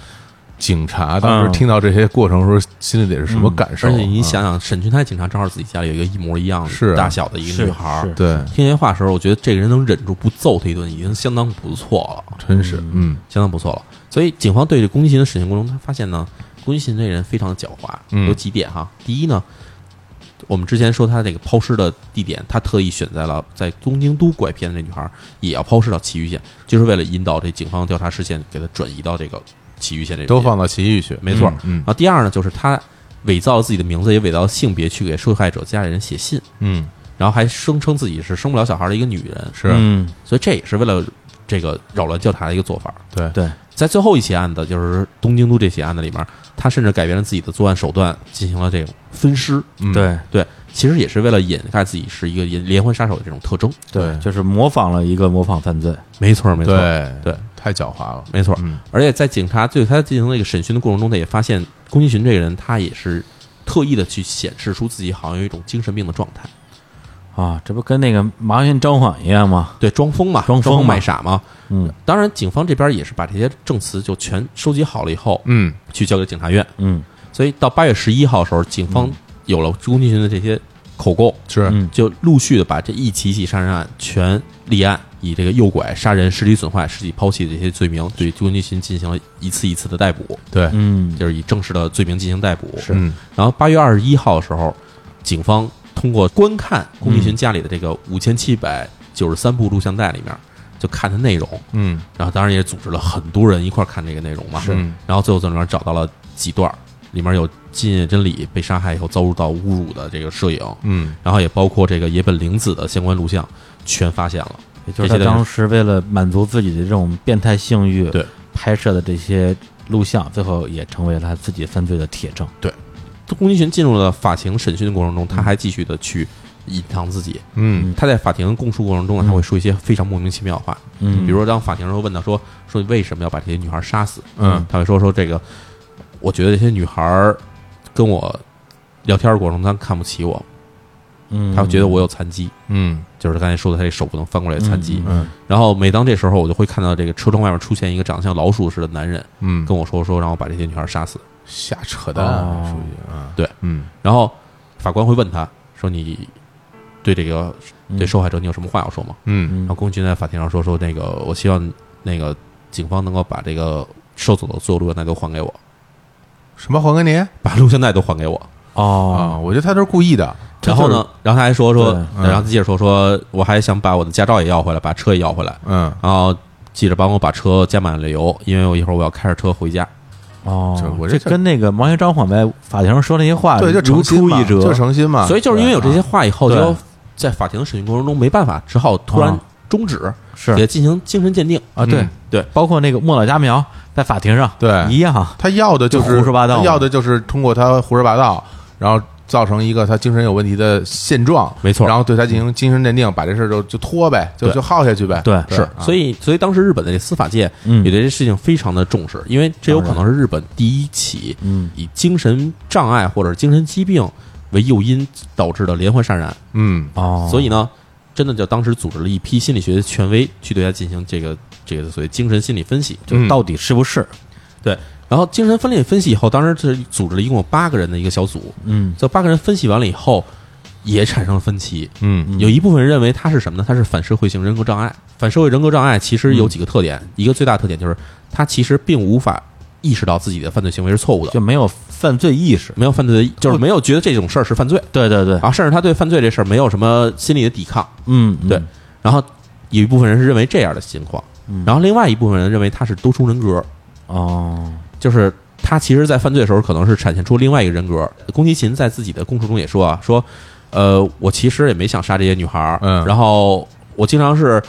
警察，当时嗯。听到这些过程的时候，心里得是什么感受？而且你啊想想，审讯他的警察正好自己家里有一个一模一样是啊。大小的一个女孩儿，对，听这话的时候，我觉得这个人能忍住不揍他一顿，已经相当不错了，真是，嗯。相当不错了。所以警方对这宫崎勤的审讯过程中，他发现呢，宫崎勤这人非常的狡猾，嗯。有几点哈。第一呢，我们之前说他这个抛尸的地点，他特意选在了在东京都拐骗的这女孩也要抛尸到埼玉县，就是为了引导这警方调查视线，给他转移到这个埼玉县这边。都放到埼玉去，没错。嗯然后第二呢，就是他伪造了自己的名字，也伪造了性别，去给受害者家里人写信，嗯，然后还声称自己是生不了小孩的一个女人，是，嗯，所以这也是为了这个扰乱调查的一个做法。对，对，在最后一起案子，就是东京都这起案子里面，他甚至改变了自己的作案手段，进行了这种分尸。嗯，对，对，其实也是为了掩盖自己是一个连连环杀手的这种特征。对就是模仿了一个模仿犯罪。没错，没错，对对，太狡猾了。没错。嗯而且在警察对他进行那个审讯的过程中，他也发现宫崎骏这个人，他也是特意的去显示出自己好像有一种精神病的状态。啊，这不跟那个麻原彰晃一样吗？对，装疯嘛，装装疯卖傻嘛。嗯当然，警方这边也是把这些证词就全收集好了以后，嗯去交给警察院。嗯所以到八月十一号的时候，警方有了宫崎骏的这些口供，是嗯就陆续的把这一起起杀人案全立案，以这个诱拐、杀人、尸体损坏、尸体抛弃的这些罪名，对宫崎骏进行了一次一次的逮捕，对，嗯，就是以正式的罪名进行逮捕。嗯然后八月二十一号的时候，警方通过观看宫崎骏家里的这个五千七百九十三部录像带里面，就看的内容，嗯。然后当然也组织了很多人一块儿看这个内容嘛。是。然后最后在里面找到了几段儿，里面有金野真理被杀害以后遭受到侮辱的这个摄影，嗯。然后也包括这个野本玲子的相关录像，全发现了。也就是他当时为了满足自己的这种变态性欲，对。拍摄的这些录像，最后也成为了他自己犯罪的铁证。宫崎骏进入了法庭审讯的过程中，他还继续的去隐藏自己。嗯。他在法庭供述过程中呢，他会说一些非常莫名其妙的话，嗯。比如说当法庭上问他说说你为什么要把这些女孩杀死？嗯。他会说说这个，我觉得这些女孩跟我聊天的过程中，她看不起我，嗯，她会觉得我有残疾，嗯。就是刚才说的，他这手不能翻过来的残疾。嗯。然后每当这时候，我就会看到这个车窗外面出现一个长得像老鼠似的男人，嗯，跟我说说让我把这些女孩杀死。瞎扯淡哦属于啊，对，嗯然后法官会问他说：“你对这个嗯对受害者你有什么话要说吗？”嗯然后宫崎骏在法庭上说：“说那个，我希望那个警方能够把这个受走的所有录像带都还给我，什么还给你把录像带都还给我。啊？哦，我觉得他都是故意的。然后呢，然后他还说说，嗯然后他接着说说，我还想把我的驾照也要回来，把车也要回来。嗯，然后记着帮我把车加满了油，因为我一会儿我要开着车回家。哦这，我这这跟那个毛爷张晃在法庭上说那些话对，就如出一辙，就诚心嘛。所以就是因为有这些话以后，就在法庭的审讯过程中没办法，只好突然啊终止，是也进行精神鉴定。啊，对嗯对，包括那个莫老佳苗在法庭上对一样，他要的就是就胡说八道要的就是通过他胡说八道，然后造成一个他精神有问题的现状，没错。然后对他进行精神鉴定，把这事儿就就拖呗，就就耗下去呗。对是，啊。所以所以当时日本的这司法界嗯。也对这事情非常的重视，因为这有可能是日本第一起嗯。以精神障碍或者精神疾病为诱因导致的连环杀人案。嗯。哦，所以呢，真的就当时组织了一批心理学的权威去对他进行这个这个所谓精神心理分析。嗯就到底是不是？对，然后精神分裂分析以后，当时是组织了一共有八个人的一个小组，嗯。这八个人分析完了以后，也产生了分歧。嗯。有一部分人认为他是什么呢？他是反社会性人格障碍。反社会人格障碍其实有几个特点，一个最大特点就是他其实并无法意识到自己的犯罪行为是错误的，就没有犯罪意识。没有犯罪的，就是没有觉得这种事儿是犯罪。对对对，啊，甚至他对犯罪这事儿没有什么心理的抵抗。嗯，嗯。对，然后有一部分人是认为这样的情况，嗯。然后另外一部分人认为他是多重人格，哦，就是他其实，在犯罪的时候可能是展现出另外一个人格。宫崎勤在自己的供述中也说啊，说，呃，我其实也没想杀这些女孩儿，嗯。然后我经常是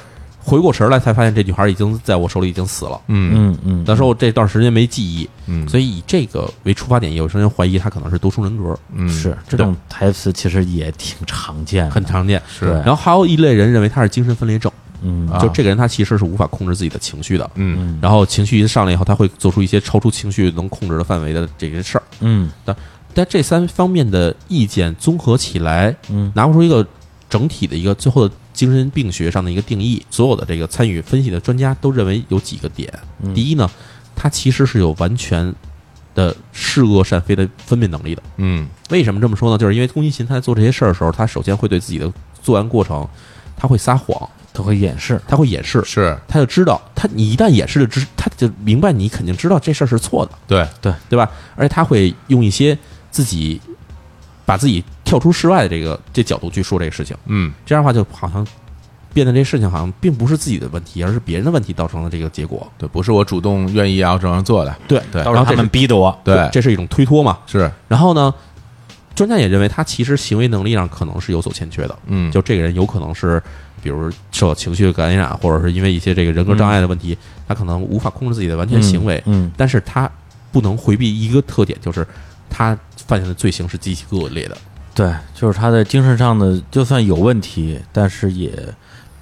回过神儿来才发现这女孩儿已经在我手里已经死了。嗯。嗯嗯，那时候这段时间没记忆，嗯，所以以这个为出发点，有些人怀疑他可能是多重人格，嗯。是这种台词其实也挺常见，很常见。是。然后还有一类人认为他是精神分裂症，嗯啊就这个人他其实是无法控制自己的情绪的，嗯然后情绪一上来以后，他会做出一些超出情绪能控制的范围的这些事儿。嗯但但这三方面的意见综合起来，嗯拿不出一个整体的一个最后的精神病学上的一个定义。所有的这个参与分析的专家都认为有几个点：嗯第一呢，他其实是有完全的是恶善非的分辨能力的。嗯为什么这么说呢？就是因为宫崎勤他在做这些事儿的时候，他首先会对自己的作案过程，他会撒谎，他会掩饰，他会掩饰，是。他就知道他你一旦掩饰了知，他就明白你肯定知道这事儿是错的。对。对对吧？而且他会用一些自己把自己跳出室外的这个这角度去说这个事情，嗯。这样的话就好像变得这事情好像并不是自己的问题，而是别人的问题造成了这个结果。对，不是我主动愿意要这样做的，对对。然后他们逼的我，对。这是一种推脱嘛。是。然后呢，专家也认为他其实行为能力上可能是有所欠缺的，嗯。就这个人有可能是。比如受到情绪感染，或者是因为一些这个人格障碍的问题，他可能无法控制自己的完全行为，嗯但是他不能回避一个特点，就是他犯下的罪行是极其恶劣的。对，就是他的精神上的就算有问题，但是也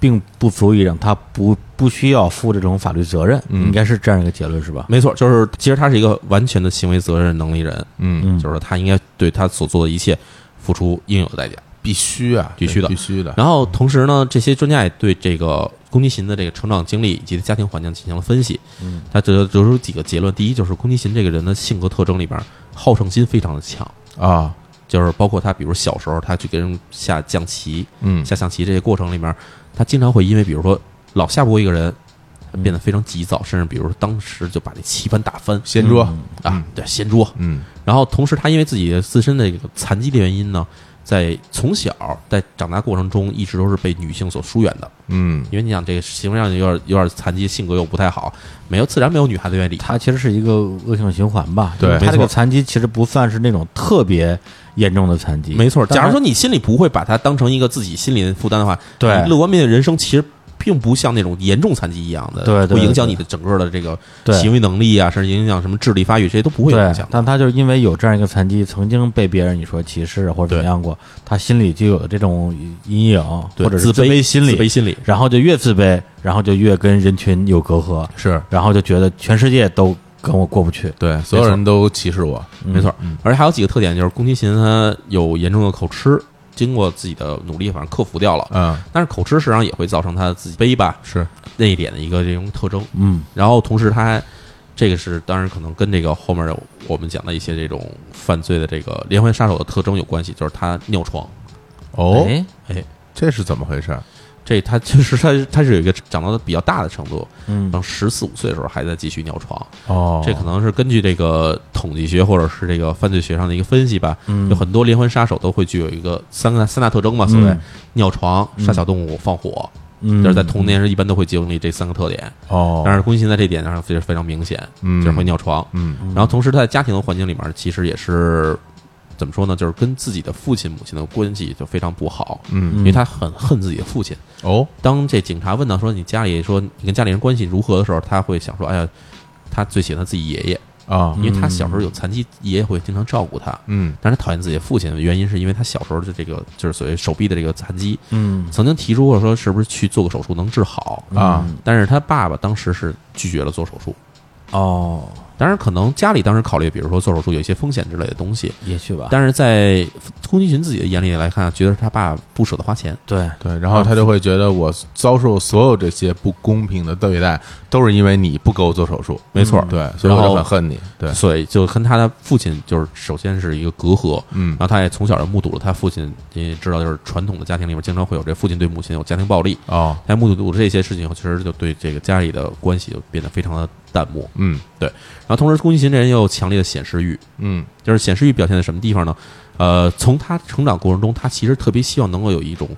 并不足以让他不不需要负这种法律责任，嗯应该是这样一个结论是吧？没错，就是其实他是一个完全的行为责任能力人，嗯，嗯就是说他应该对他所做的一切付出应有的代价。必须啊，必须的。必须的。然后同时呢，这些专家也对这个宫崎勤的这个成长经历以及家庭环境进行了分析。嗯，他得得出几个结论：第一，就是宫崎勤这个人的性格特征里边好胜心非常的强，啊，就是包括他比如小时候他去跟人下象棋、嗯。下象棋这些过程里面，他经常会因为比如说老下不过一个人，他变得非常急躁，甚至比如说当时就把这棋盘打翻。掀桌，啊，对，掀桌。嗯。然后同时他因为自己自身的这个残疾的原因呢，在从小在长大过程中一直都是被女性所疏远的。嗯因为你想这个行为上有点有点残疾，性格又不太好，没有自然没有女孩子愿意理他。其实是一个恶性循环吧？对他这没错个残疾其实不算是那种特别严重的残疾，没错，假如说你心里不会把他当成一个自己心理的负担的话，对你乐观面对人生，其实并不像那种严重残疾一样的，对对会影响你的整个的这个行为能力啊，甚至影响什么智力发育，这些都不会有影响，但他就是因为有这样一个残疾，曾经被别人你说歧视或者怎么样过，他心里就有了这种阴影或者是自卑心理，自卑心理，然后就越自卑，然后就越跟人群有隔阂，是。然后就觉得全世界都跟我过不去。对，所有人都歧视我。没错。而且还有几个特点，就是宫崎勤他有严重的口吃，经过自己的努力，反正克服掉了。嗯，但是口吃实际上也会造成他自己背吧是那一点的一个这种特征。嗯然后同时他还这个是当然可能跟这个后面的我们讲的一些这种犯罪的这个连环杀手的特征有关系，就是他尿床。哦，哎哎，这是怎么回事？这他就是他他是有一个长到的比较大的程度，嗯等十四五岁的时候还在继续尿床。哦，这可能是根据这个统计学或者是这个犯罪学上的一个分析吧。嗯有很多连环杀手都会具有一个三个三大特征嘛，所谓嗯尿床、杀小动物、放火，嗯，就是在童年时一般都会经历这三个特点。哦，但是宫崎勤在这点上非常非常明显，嗯就是会尿床。嗯然后同时他在家庭的环境里面，其实也是怎么说呢？就是跟自己的父亲母亲的关系就非常不好，嗯因为他很恨自己的父亲。哦，当这警察问到说你家里说你跟家里人关系如何的时候，他会想说，哎呀，他最喜欢他自己爷爷，啊，因为他小时候有残疾，爷爷会经常照顾他。嗯但是他讨厌自己的父亲的原因，是因为他小时候的这个就是所谓手臂的这个残疾，嗯曾经提出过说是不是去做个手术能治好啊，但是他爸爸当时是拒绝了做手术。哦，当然，可能家里当时考虑，比如说做手术有一些风险之类的东西，也许吧。但是在宫崎骏自己的眼里来看，觉得是他爸不舍得花钱。对，对，然后他就会觉得我遭受所有这些不公平的对待，都是因为你不给我做手术。没错，对，所以我就很恨你。对，所以就跟他的父亲就是首先是一个隔阂，嗯然后他也从小就目睹了他父亲，也知道就是传统的家庭里面经常会有这父亲对母亲有家庭暴力，哦，他目睹了这些事情以后，其实就对这个家里的关系就变得非常的淡漠。嗯然后同时，宫崎勤这人又有强烈的显示欲，嗯。就是显示欲表现在什么地方呢？呃，从他成长过程中，他其实特别希望能够有一种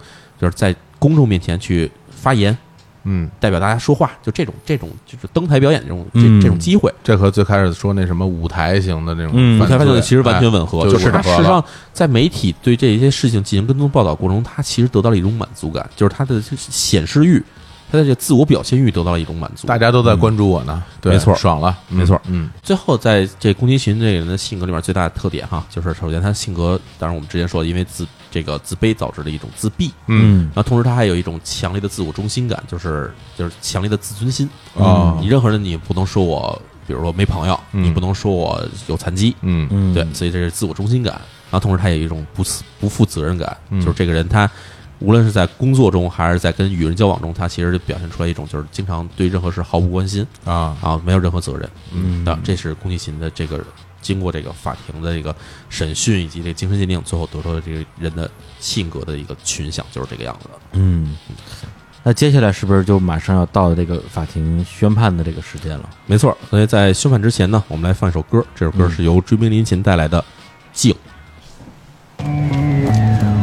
就是在公众面前去发言，嗯，代表大家说话，就这种这种就是登台表演这种这嗯。这种机会。这和最开始说那什么舞台型的那种嗯其实完全吻合，哎就是他事实上在媒体对这些事情进行跟踪报道过程中，他其实得到了一种满足感，就是他的显示欲，他的这个自我表现欲得到了一种满足。大家都在关注我呢，对没错。爽了，嗯。没错。嗯。最后，在这宫崎勤这个人的性格里面，最大的特点哈，就是首先他性格，当然我们之前说的，因为自这个自卑导致的一种自闭，嗯。然后同时他还有一种强烈的自我中心感，就是就是强烈的自尊心。哦。你任何人你不能说我，比如说没朋友，嗯。你不能说我有残疾，嗯。嗯，对，所以这是自我中心感。然后同时他有一种不负不负责任感，嗯。就是这个人他无论是在工作中还是在跟与人交往中，他其实就表现出来一种就是经常对任何事毫不关心啊，啊，没有任何责任。嗯那，这是宫崎勤的这个经过这个法庭的这个审讯以及这个精神鉴定，最后得出的这个人的性格的一个群像就是这个样子的。嗯，那接下来是不是就马上要到这个法庭宣判的这个时间了？没错，所以在宣判之前呢，我们来放一首歌，这首歌是由追兵林琴带来的《静》。そ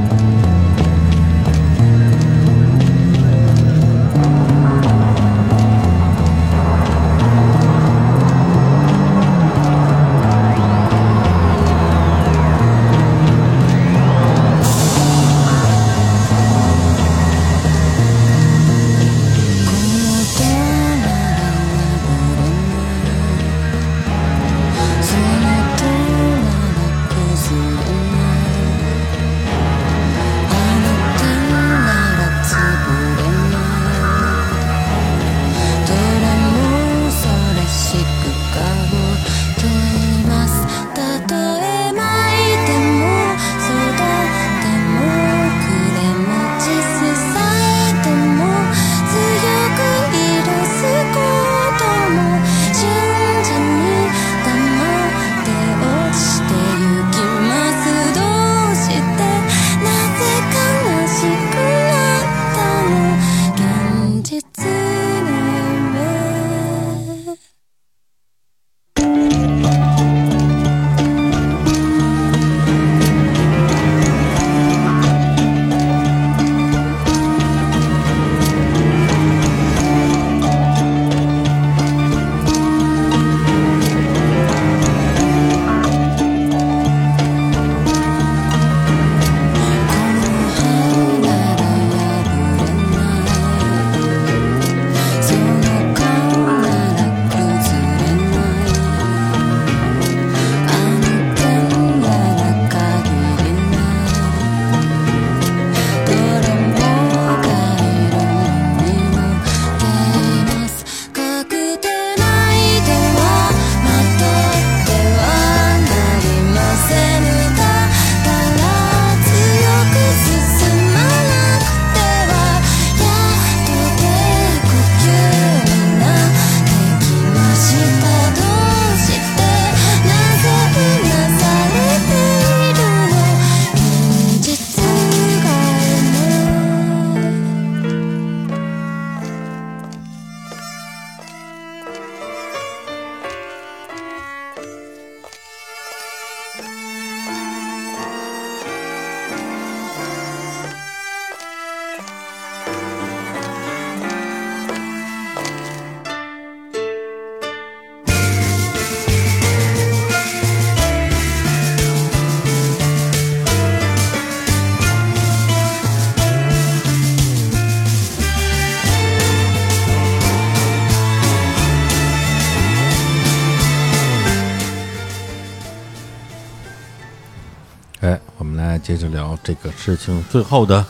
接着聊这个事情最后的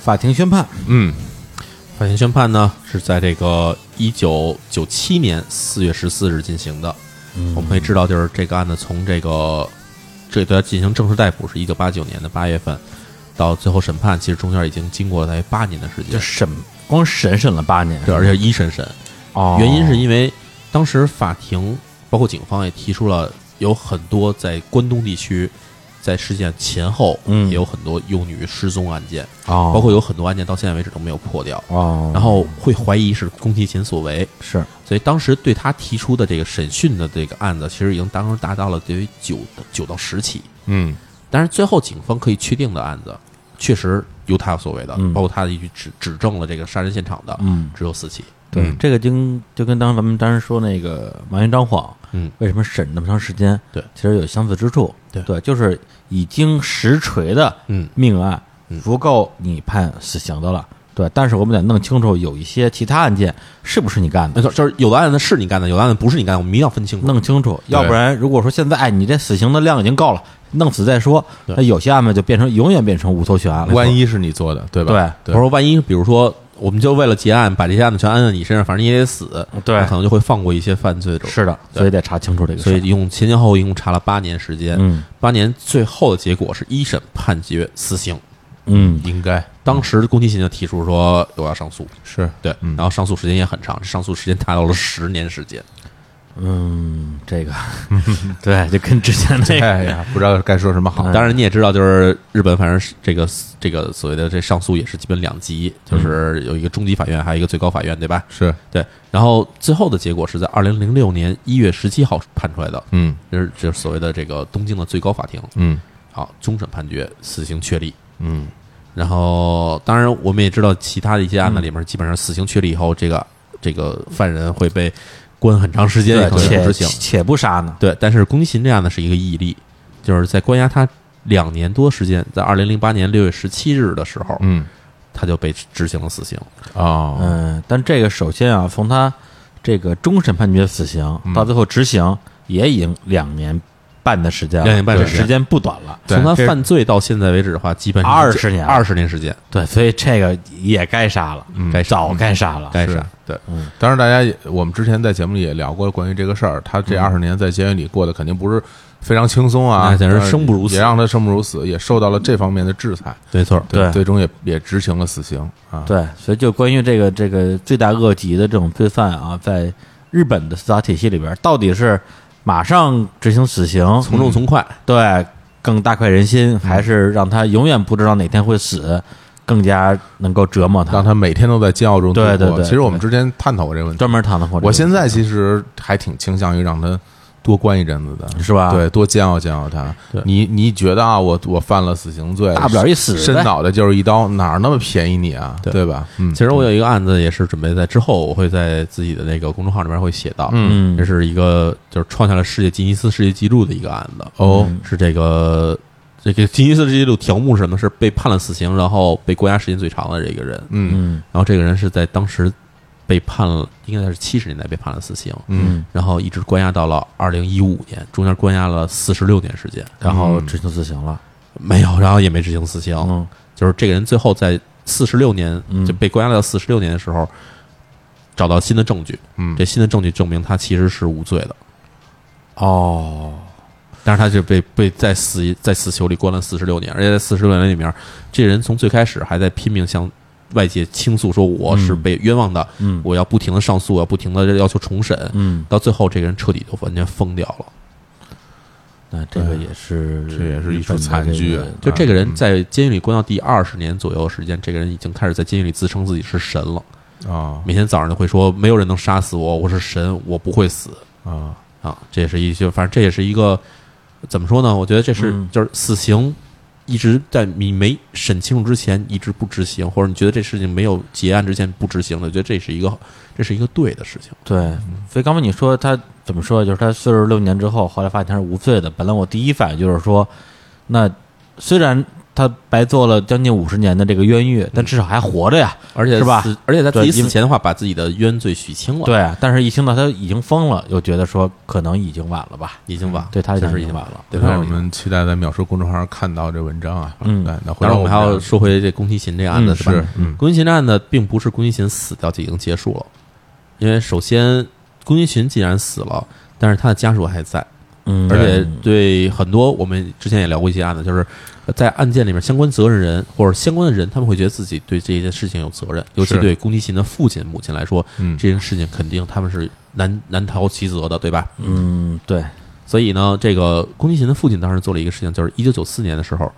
法庭宣判。嗯法庭宣判呢是在这个一九九七年四月十四日进行的。我们可以知道，就是这个案子从这个这对他进行正式逮捕是一九八九年的八月份，到最后审判，其实中间已经经过了大约八年的时间。就审光审审了八年，对，而且一审审，哦原因是因为当时法庭包括警方也提出了有很多在关东地区，在事件前后，嗯。也有很多幼女失踪案件，哦，包括有很多案件到现在为止都没有破掉，哦，然后会怀疑是宫崎勤所为，是。所以当时对他提出的这个审讯的这个案子，其实已经当时达到了得有九九到十起，嗯。但是最后警方可以确定的案子，确实由他所为的，嗯。包括他的一句指指证了这个杀人现场的，嗯。只有四起，对，嗯这个就跟就跟当时咱们当时说那个王云张晃，嗯，为什么审那么长时间？对其实有相似之处。对对，就是已经实锤的嗯命案嗯足够你判死刑的了。对，但是我们得弄清楚有一些其他案件是不是你干的，没错，就是有的案子是你干的，有的案子不是你干的，我们一定要分清楚。弄清楚，要不然如果说现在哎你这死刑的量已经够了，弄死再说，那有些案子就变成永远变成无头悬案了。万一是你做的，对吧？对我说万一比如说，我们就为了结案，把这些案子全安在你身上，反正你也得死，对。那可能就会放过一些犯罪者。是的，所以得查清楚这个事。所以一共前前后后一共查了八年时间，嗯。八年最后的结果是一审判决死刑。嗯。应该。当时宫崎勤就提出说我要上诉，是。对，嗯。然后上诉时间也很长，上诉时间达到了十年时间。嗯，这个 对，就跟之前那个 哎呀，不知道该说什么好。嗯当然你也知道，就是日本反正是这个这个所谓的这上诉也是基本两级，就是有一个中级法院，还有一个最高法院，对吧？是，对，然后最后的结果是在二零零六年一月十七号判出来的，嗯。就是就是所谓的这个东京的最高法庭，嗯。好，终审判决死刑确立。嗯。然后，当然我们也知道，其他的一些案子里面，基本上死刑确立以后，这个这个犯人会被关很长时间，也可能不且执行。且不杀呢。对，但是宫崎勤这样的是一个毅力，就是在关押他两年多时间，在二零零八年六月十七日的时候，嗯他就被执行了死刑。哦嗯，但这个首先啊，从他这个终审判决死刑到最后执行，也已经两年半的时间了，两年半时间时间不短了。从他犯罪到现在为止的话，基本二十年二十年时间，对，所以这个也该杀了，嗯该杀早该杀了。该杀。对，嗯当然，大家也我们之前在节目里也聊过关于这个事儿，他这二十年在监狱里过得肯定不是非常轻松啊，简直呃生不如死也让他生不如死，也受到了这方面的制裁，没错。对最终也也执行了死刑啊。对，所以就关于这个这个罪大恶极的这种罪犯啊，在日本的司法体系里边，到底是马上执行死刑，从重从快，对更大快人心，还是让他永远不知道哪天会死，更加能够折磨他？让他每天都在煎熬中度过。对对对其实我们之前探讨过这个问题，专门探讨过这个。我现在其实还挺倾向于让他多关一阵子的，是吧对，多煎熬煎熬他。你你觉得啊，我我犯了死刑罪，大不了一死伸脑袋就是一刀，哪儿那么便宜你啊？对对吧？嗯，其实我有一个案子，也是准备在之后，我会在自己的那个公众号里面会写到。嗯这是一个就是创下了世界吉尼斯世界纪录的一个案子。哦是这个这个吉尼斯世界纪录条目是什么？是被判了死刑，然后被关押时间最长的这个人。嗯嗯然后这个人是在当时被判了，应该是七十年代被判了死刑，嗯。然后一直关押到了二零一五年，中间关押了四十六年时间，然后执行死刑了。没有，然后也没执行死刑。嗯。就是这个人最后在四十六年嗯。就被关押到四十六年的时候，找到新的证据，嗯，这新的证据证明他其实是无罪的，哦，但是他就被被在死在死囚里关了四十六年，而且在四十六年里面，这人从最开始还在拼命向外界倾诉说我是被冤枉的，嗯。我要不停的上诉，我要不停的要求重审，嗯，到最后这个人彻底就完全疯掉了。那这个也是，这也是一出惨剧啊。就这个人在监狱里关到第二十年左右的时间，这个人已经开始在监狱里自称自己是神了。啊。每天早上就会说：“没有人能杀死我，我是神，我不会死。啊。啊！”这也是一些反正这也是一个怎么说呢？我觉得这是、嗯。就是死刑一直在你没审清楚之前一直不执行，或者你觉得这事情没有结案之前不执行的，我觉得这是一个这是一个对的事情。对，所以刚才你说他怎么说，就是他四十六年之后，后来发现他是无罪的。本来我第一反应就是说，那虽然他白做了将近五十年的这个冤狱，但至少还活着呀，而且是吧？死而且他自己死前的话，把自己的冤罪许清了，，对啊，但是一听到他已经疯了，又觉得说可能已经晚了吧，已经晚，对他确实已经晚了。对我们期待在秒叔公众号上看到这文章啊。嗯。对，那回当然，我们还要说回这宫崎勤这个案子，嗯是吧？宫崎勤这案子并不是宫崎勤死掉就已经结束了，因为首先宫崎勤既然死了，但是他的家属还在，嗯，而且对很多我们之前也聊过一些案子，就是在案件里面相关责任人或者相关的人，他们会觉得自己对这件事情有责任，尤其对宫崎勤的父亲、母亲来说，嗯这件事情肯定他们是难难逃其责的，对吧？嗯，对，所以呢，这个宫崎勤的父亲当时做了一个事情，就是一九九四年的时候，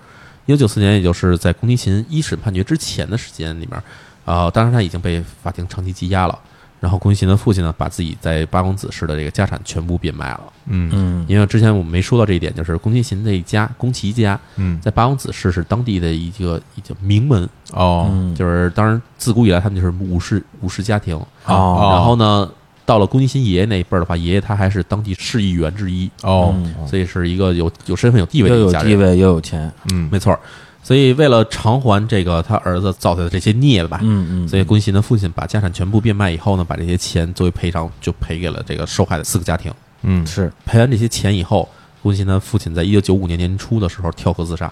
一九九四年，也就是在宫崎勤一审判决之前的时间里面，啊、当时他已经被法庭长期羁押了。然后宫崎勤的父亲呢，把自己在八王子市的这个家产全部变卖了。嗯。嗯。因为之前我们没说到这一点，就是宫崎勤这一家宫崎家嗯。在八王子市是当地的一个一个名门，哦。嗯，就是当然自古以来他们就是武士武士家庭。哦。然后呢，到了宫崎勤爷爷那一辈儿的话，爷爷他还是当地市议员之一，哦。嗯。所以是一个有有身份有地位又的一家人。有地位又有钱，嗯。没错儿。所以为了偿还这个他儿子造下的这些孽吧，嗯嗯，所以宫崎勤的父亲把家产全部变卖以后呢，把这些钱作为赔偿就赔给了这个受害的四个家庭。嗯。是。赔完这些钱以后，宫崎勤的父亲在一九九五年年初的时候跳河自杀。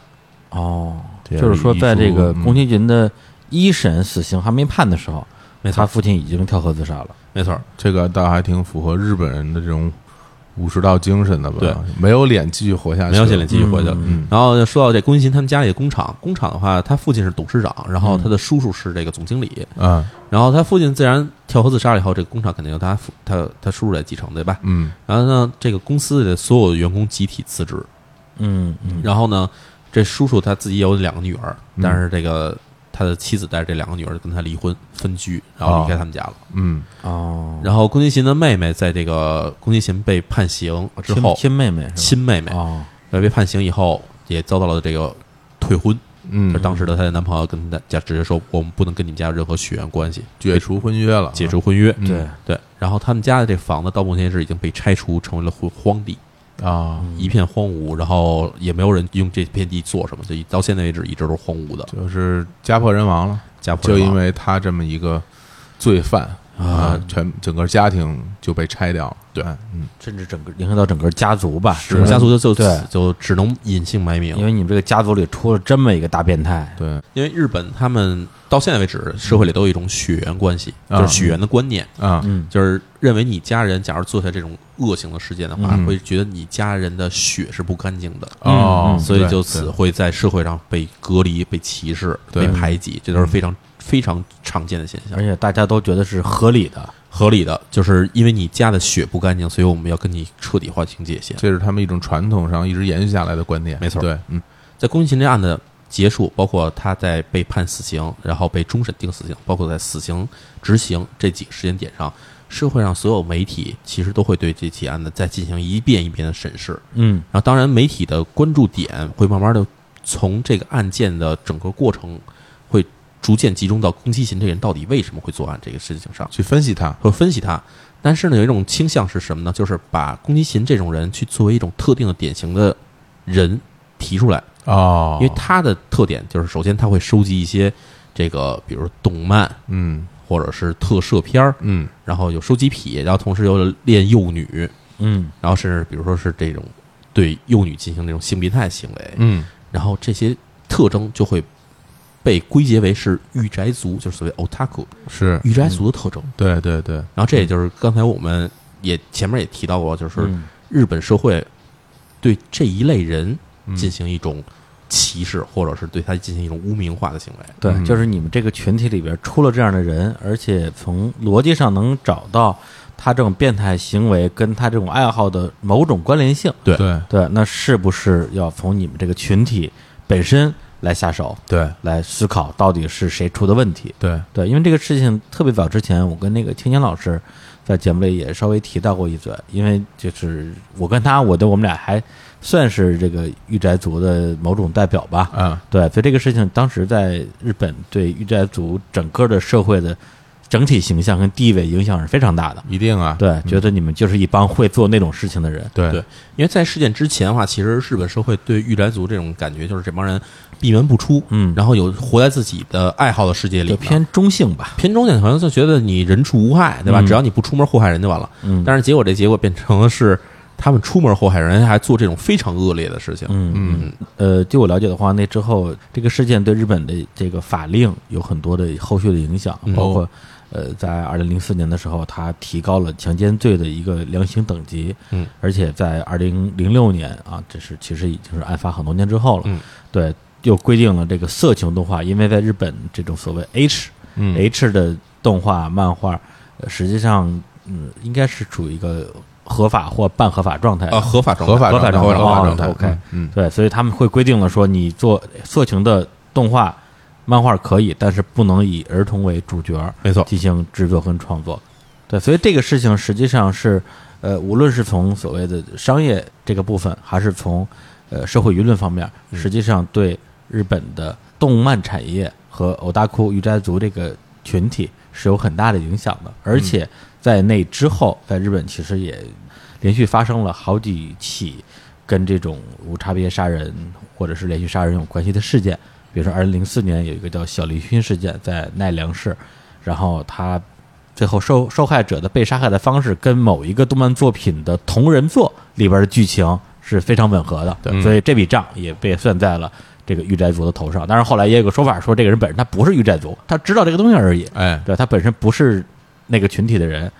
哦，这就是说在这个嗯。宫崎骏的一审死刑还没判的时候，他父亲已经跳河自杀了。没错。儿，这个倒还挺符合日本人的这种武士道精神的吧？对，没有脸继续活下去，没有脸继续活下去。嗯然后说到这宫崎勤他们家里的工厂，工厂的话，他父亲是董事长，然后他的叔叔是这个总经理，嗯然后他父亲自然跳河自杀了以后，这个工厂肯定由他父他他叔叔来继承，对吧？嗯。然后呢，这个公司的所有的员工集体辞职，嗯嗯。然后呢，这叔叔他自己有两个女儿，嗯。但是这个他的妻子带着这两个女儿跟他离婚分居，然后离开他们家了。嗯。哦，然后宫崎勤的妹妹在这个宫崎勤被判刑之后，亲亲妹妹亲妹妹哦，呃被判刑以后也遭到了这个退婚，嗯，当时的她的男朋友跟她家直接说，我们不能跟你们家有任何血缘关系，解除婚约了，解除婚约。嗯。对，对，然后他们家的这房子到目前为止已经被拆除，成为了荒荒地，啊，一片荒芜，然后也没有人用这片地做什么，就到现在为止一直都是荒芜的。就是家破人亡了，家破人亡。就因为他这么一个罪犯啊啊，全整个家庭就被拆掉了。对。哎嗯，甚至整个影响到整个家族吧，整个家族就就对。就只能隐姓埋名。因，为你们这个家族里出了这么一个大变态，对。因为日本他们到现在为止社会里都有一种血缘关系，啊。就是血缘的观念，啊，嗯。就是认为你家人假如做下这种恶性的事件的话，嗯。会觉得你家人的血是不干净的。哦，嗯。所以就此会在社会上被隔离、被歧视、被排挤，这都是非常非常常见的现象而。且大家都觉得是合理的，合理的，就是因为你家的血不干净，所以我们要跟你彻底划清界限。这是他们一种传统上一直延续下来的观点。没错对，嗯在宫崎勤这案的结束，包括他在被判死刑，然后被终审定死刑，包括在死刑执行这几个时间点上，社会上所有媒体其实都会对这起案子再进行一遍一遍的审视。嗯然后，当然媒体的关注点会慢慢的从这个案件的整个过程，会逐渐集中到宫崎勤这个人到底为什么会作案这个事情上。去分析他。和分析他。但是呢，有一种倾向是什么呢？就是把宫崎勤这种人去作为一种特定的典型的人提出来，哦，因为他的特点就是，首先他会收集一些这个，比如动漫嗯或者是特摄片儿，嗯然后有收集癖，然后同时又练幼女，嗯然后甚至比如说是这种对幼女进行这种性变态行为，嗯然后这些特征就会被归结为是御宅族，就是所谓 otaku 是，御宅族的特征。对对对，然后这也就是刚才我们也前面也提到过，就是嗯。日本社会对这一类人嗯。进行一种歧视，或者是对他进行一种污名化的行为。对，嗯就是你们这个群体里边出了这样的人，而且从逻辑上能找到他这种变态行为跟他这种爱好的某种关联性。对。对。对，那是不是要从你们这个群体本身来下手，对来思考到底是谁出的问题？对，对，因为这个事情特别早之前，我跟那个青年老师在节目里也稍微提到过一嘴，因为就是我跟他，我的我们俩还算是这个御宅族的某种代表吧。嗯对，所以这个事情当时在日本对御宅族整个的社会的整体形象跟地位影响是非常大的。一定啊，对，觉得你们就是一帮会做那种事情的人。对对，因为在事件之前的话，其实日本社会对御宅族这种感觉就是这帮人闭门不出，嗯然后有活在自己的爱好的世界里偏中性吧。偏中性，好像就觉得你人畜无害，对吧？嗯只要你不出门祸害人就完了。嗯但是结果这结果变成了是他们出门祸害人，还做这种非常恶劣的事情。嗯嗯呃，据我了解的话，那之后这个事件对日本的这个法令有很多的后续的影响，嗯包括呃，在二零零四年的时候，他提高了强奸罪的一个量刑等级，嗯，而且在二零零六年啊，这是其实已经是案发很多年之后了，嗯，对，又规定了这个色情动画，因为在日本这种所谓 H 嗯。H 的动画漫画，呃实际上嗯，应该是处于一个合法或半合法状态的呃，合法状态合法合法状态合法状态 OK 嗯。对，所以他们会规定了说，你做色情的动画、漫画可以，但是不能以儿童为主角没错，进行制作跟创作。对，所以这个事情实际上是，呃，无论是从所谓的商业这个部分，还是从呃社会舆论方面，实际上对日本的动漫产业和欧大库御宅族这个群体是有很大的影响的。而且在那之后，在日本其实也连续发生了好几起跟这种无差别杀人或者是连续杀人有关系的事件。比如说，二零零四年有一个叫小栗旬事件，在奈良市，然后他最后受受害者的被杀害的方式跟某一个动漫作品的同人作里边的剧情是非常吻合的，对所以这笔账也被算在了这个御宅族的头上。但是后来也有个说法说，这个人本身他不是御宅族，他知道这个东西而已，哎，对他本身不是那个群体的人。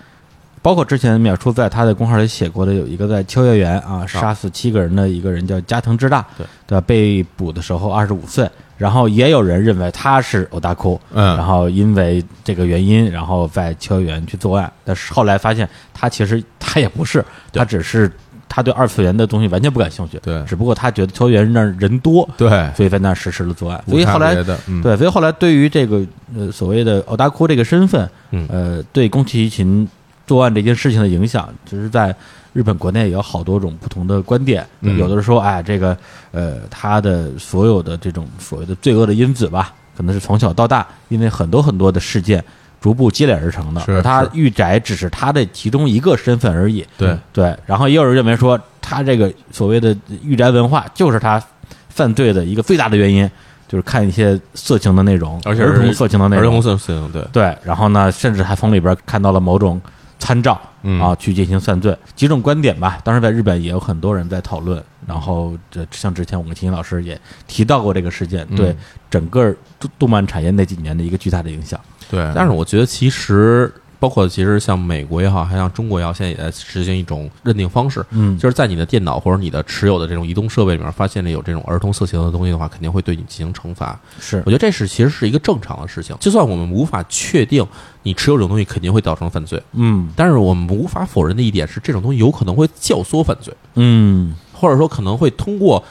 包括之前淼叔在他的公号里写过的，有一个在秋叶原啊杀死七个人的一个人叫加藤之大，对。对吧？被捕的时候二十五岁，然后也有人认为他是欧大库，嗯。然后因为这个原因，然后在秋叶原去作案，但是后来发现他其实他也不是，他只是他对二次元的东西完全不感兴趣，对。只不过他觉得秋叶原那儿人多，对，所以在那儿实施了作案，所以后来，嗯，对，所以后来对于这个呃所谓的欧大库这个身份，嗯。呃，对宫崎勤作案这件事情的影响，其实在日本国内也有好多种不同的观点。嗯有的人说，哎，这个呃，他的所有的这种所谓的罪恶的因子吧，可能是从小到大，因为很多很多的事件逐步积累而成的，是而他是御宅只是他的其中一个身份而已。对对，然后也有人认为说，他这个所谓的御宅文化就是他犯罪的一个最大的原因，就是看一些色情的内容，而且儿童色情的内容，儿童色情对，对，然后呢，甚至还从里边看到了某种参照嗯啊，去进行算罪，几种观点吧。当时在日本也有很多人在讨论，然后这像之前我们秦老师也提到过这个事件嗯对整个动动漫产业那几年的一个巨大的影响。对，但是我觉得其实包括其实像美国也好，还像中国也好，现在也在实行一种认定方式，嗯。就是在你的电脑或者你的持有的这种移动设备里面发现了有这种儿童色情的东西的话，肯定会对你进行惩罚。是。我觉得这是其实是一个正常的事情，就算我们无法确定你持有这种东西肯定会造成犯罪，嗯。但是我们无法否认的一点是，这种东西有可能会教唆犯罪，嗯。或者说可能会通过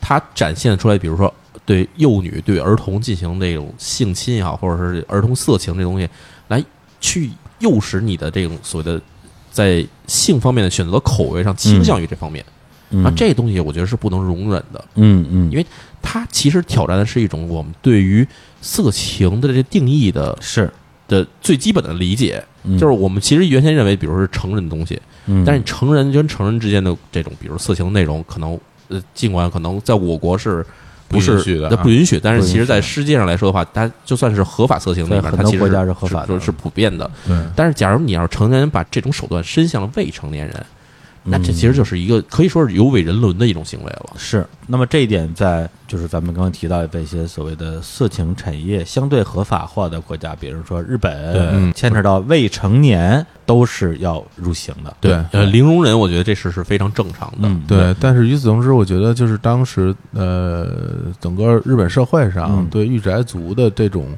它展现出来，比如说对幼女、对儿童进行那种性侵也好，或者是儿童色情这东西，来去诱使你的这种所谓的在性方面的选择口味上倾向于这方面。嗯。啊，这东西我觉得是不能容忍的，嗯嗯，因为它其实挑战的是一种我们对于色情的这定义的是。的最基本的理解，嗯。就是我们其实原先认为，比如说是成人的东西，嗯。但是成人跟成人之间的这种，比如色情内容，可能呃，尽管可能在我国是不是不允许的不允许，但是其实，在世界上来说的话，它就算是合法色情里面，在很它其实多国家是合法的。是是普遍的。但是，假如你要是成年人把这种手段伸向了未成年人，那这嗯其实就是一个可以说是有违人伦的一种行为了。是，那么这一点在就是咱们刚刚提到的一些所谓的色情产业相对合法化的国家，比如说日本，嗯牵扯到未成年都是要入刑的。对呃，零容忍，我觉得这事是非常正常的。嗯，对，但是与此同时，我觉得就是当时呃，整个日本社会上嗯对御宅族的这种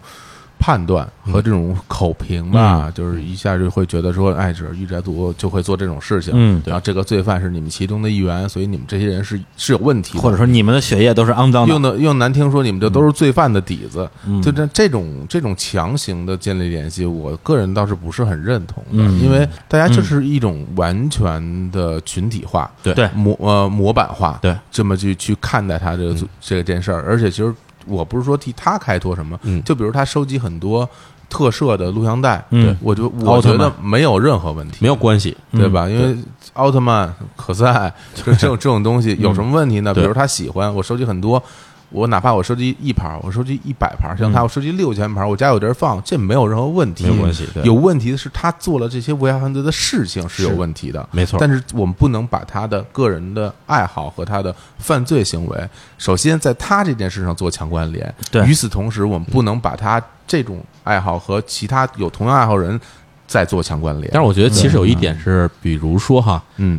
判断和这种口评吧，就是一下就会觉得说，哎，这御宅族就会做这种事情，嗯然后这个罪犯是你们其中的一员，所以你们这些人是是有问题的，或者说你们的血液都是肮脏的。用的用难听说，你们这都是罪犯的底子，嗯就这这种这种强行的建立联系，我个人倒是不是很认同的，嗯。因为大家就是一种完全的群体化，对。对模呃模板化，对，这么去去看待他这个、这件事儿，而且其实我不是说替他开脱什么，嗯就比如他收集很多特摄的录像带，嗯我就我觉得没有任何问题，没有关系。对吧？因为奥特曼、可赛就这种这种东西有什么问题呢？比如他喜欢，我收集很多。我哪怕我收集一盘，我收集一百盘，像他我收集六千盘，我家有地儿放，这没有任何问题，没有关系有问题的是他做了这些违法犯罪的事情是有问题的，没错。但是我们不能把他的个人的爱好和他的犯罪行为，首先在他这件事上做强关联。对。与此同时，我们不能把他这种爱好和其他有同样爱好人再做强关联。但是我觉得其实有一点是，比如说哈，嗯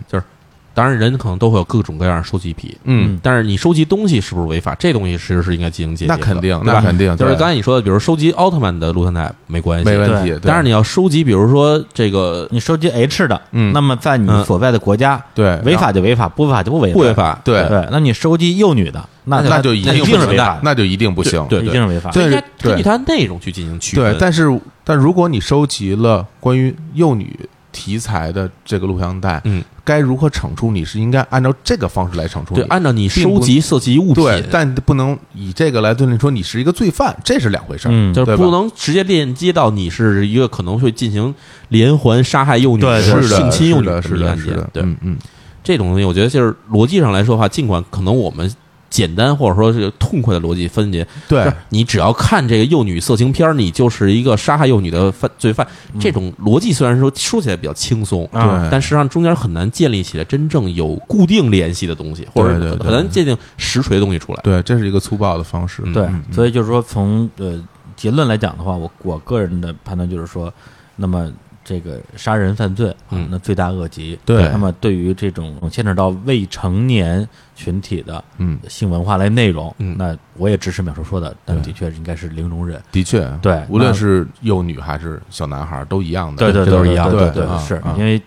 当然人可能都会有各种各样的收集癖，嗯，但是你收集东西是不是违法？这东西其实是应该进行界定的。那肯定，那肯定，就是刚才你说的，比如收集奥特曼的录像带没关系，没问题。但是你要收集，比如说这个你收集 H 的，嗯那么在你嗯所在的国家，对违法就违法，不违法就不违法，不违法，对对，那你收集幼女的，那那就一定是违法，那就一定不行。对一定是违法的。对应该根据它内容去进行区分。对，但是但如果你收集了关于幼女题材的这个录像带，嗯，该如何惩处你是应该按照这个方式来惩处对，按照你收集涉及物品，对，但不能以这个来对你说你是一个罪犯，这是两回事儿。嗯就是不能直接链接到你是一个可能会进行连环杀害幼女、是的，性侵幼女是的。案件对，嗯嗯，这种东西，我觉得就是逻辑上来说的话，尽管可能我们简单或者说是痛快的逻辑分解，对。你只要看这个幼女色情片儿，你就是一个杀害幼女的犯罪犯。这种逻辑虽然说说起来比较轻松，但实际上中间很难建立起来真正有固定联系的东西，或者很难界定实锤的东西出来。对，这是一个粗暴的方式。嗯对嗯，所以就是说，从呃结论来讲的话，我我个人的判断就是说，那么这个杀人犯罪，啊嗯那罪大恶极。对那么对于这种牵扯到未成年群体的嗯，性文化类内容，嗯那我也支持秒叔说的，但的确应该是零容忍。的确，对无论是幼女还是小男孩都一样的。对对都是一样的对对，是啊因为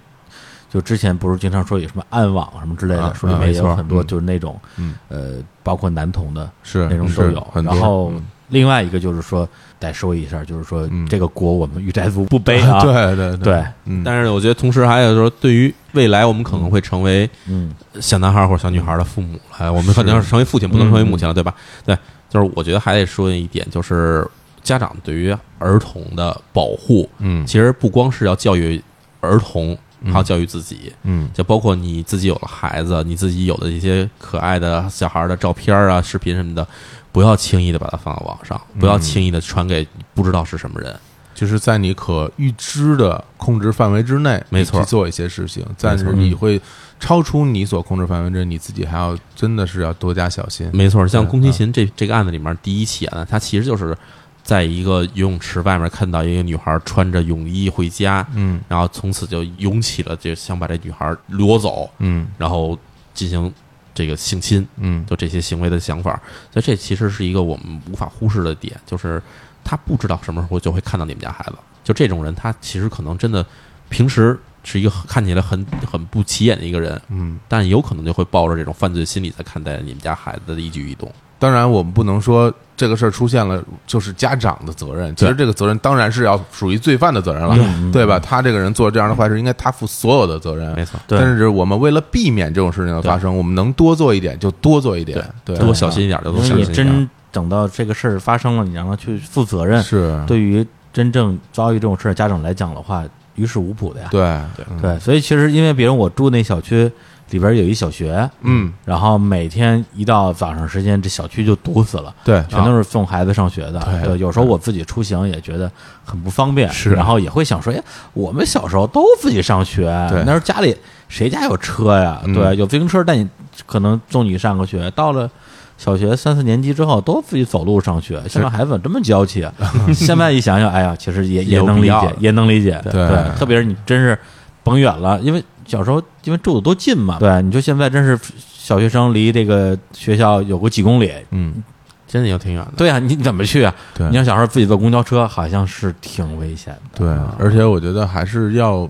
就之前不是经常说有什么暗网什么之类的，啊说里面也有很多嗯就是那种嗯呃，包括男童的是那种都有。然后嗯另外一个就是说，得说一下，就是说嗯。这个锅我们御宅族不背啊。对对对，嗯，但是我觉得，同时还有说，对于未来我们可能会成为嗯。小男孩或者小女孩的父母，哎，我们可能要成为父亲，不能成为母亲了，对吧？对，就是我觉得还得说一点，就是家长对于儿童的保护，嗯。其实不光是要教育儿童，还要教育自己。嗯。就包括你自己有了孩子，你自己有的一些可爱的小孩的照片啊、视频什么的，不要轻易的把它放到网上，不要轻易的传给不知道是什么人。就是在你可预知的控制范围之内，没错。你去做一些事情，但是你会超出你所控制范围之内，你自己还要真的是要多加小心。没错，像对宫崎勤这这个案子里面第一起案，他其实就是在一个游泳池外面看到一个女孩穿着泳衣回家，嗯。然后从此就涌起了就想把这女孩掳走，嗯。然后进行这个性侵，嗯就这些行为的想法。所以这其实是一个我们无法忽视的点，就是他不知道什么时候就会看到你们家孩子。就这种人，他其实可能真的平时是一个看起来很很不起眼的一个人，嗯。但有可能就会抱着这种犯罪心理在看待你们家孩子的一举一动。当然，我们不能说这个事儿出现了就是家长的责任。其实这个责任当然是要属于罪犯的责任了，嗯对吧？他这个人做这样的坏事，应该他负所有的责任。没错，但是我们为了避免这种事情的发生，我们能多做一点就多做一点，对，多小心一点就多小心一点。真等到这个事儿发生了，你让他去负责任，是，对于真正遭遇这种事儿家长来讲的话，于事无补的呀。对对嗯对，所以其实因为比如我住那小区里边有一小学，嗯，然后每天一到早上时间，这小区就堵死了。对，全都是送孩子上学的，对对，有时候我自己出行也觉得很不方便，是然后也会想说，哎，我们小时候都自己上学，对那时候家里谁家有车呀？嗯对，有自行车，带你可能送你上个学，到了。小学三四年级之后都自己走路上学，现在孩子怎么这么娇气啊？现在一想想，哎呀，其实也也能理解也能理解。对特别是你真是甭远了，因为小时候因为住的都近嘛，对，你说现在真是小学生离这个学校有个几公里，嗯，真的有挺远的。对啊，你你怎么去啊？对你要小时候自己坐公交车，好像是挺危险的。对，而且我觉得还是要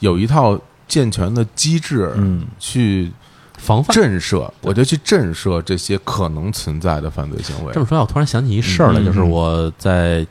有一套健全的机制，嗯，去防范。震慑，我就去震慑这些可能存在的犯罪行为这。么说，我突然想起一事儿来，嗯就是我在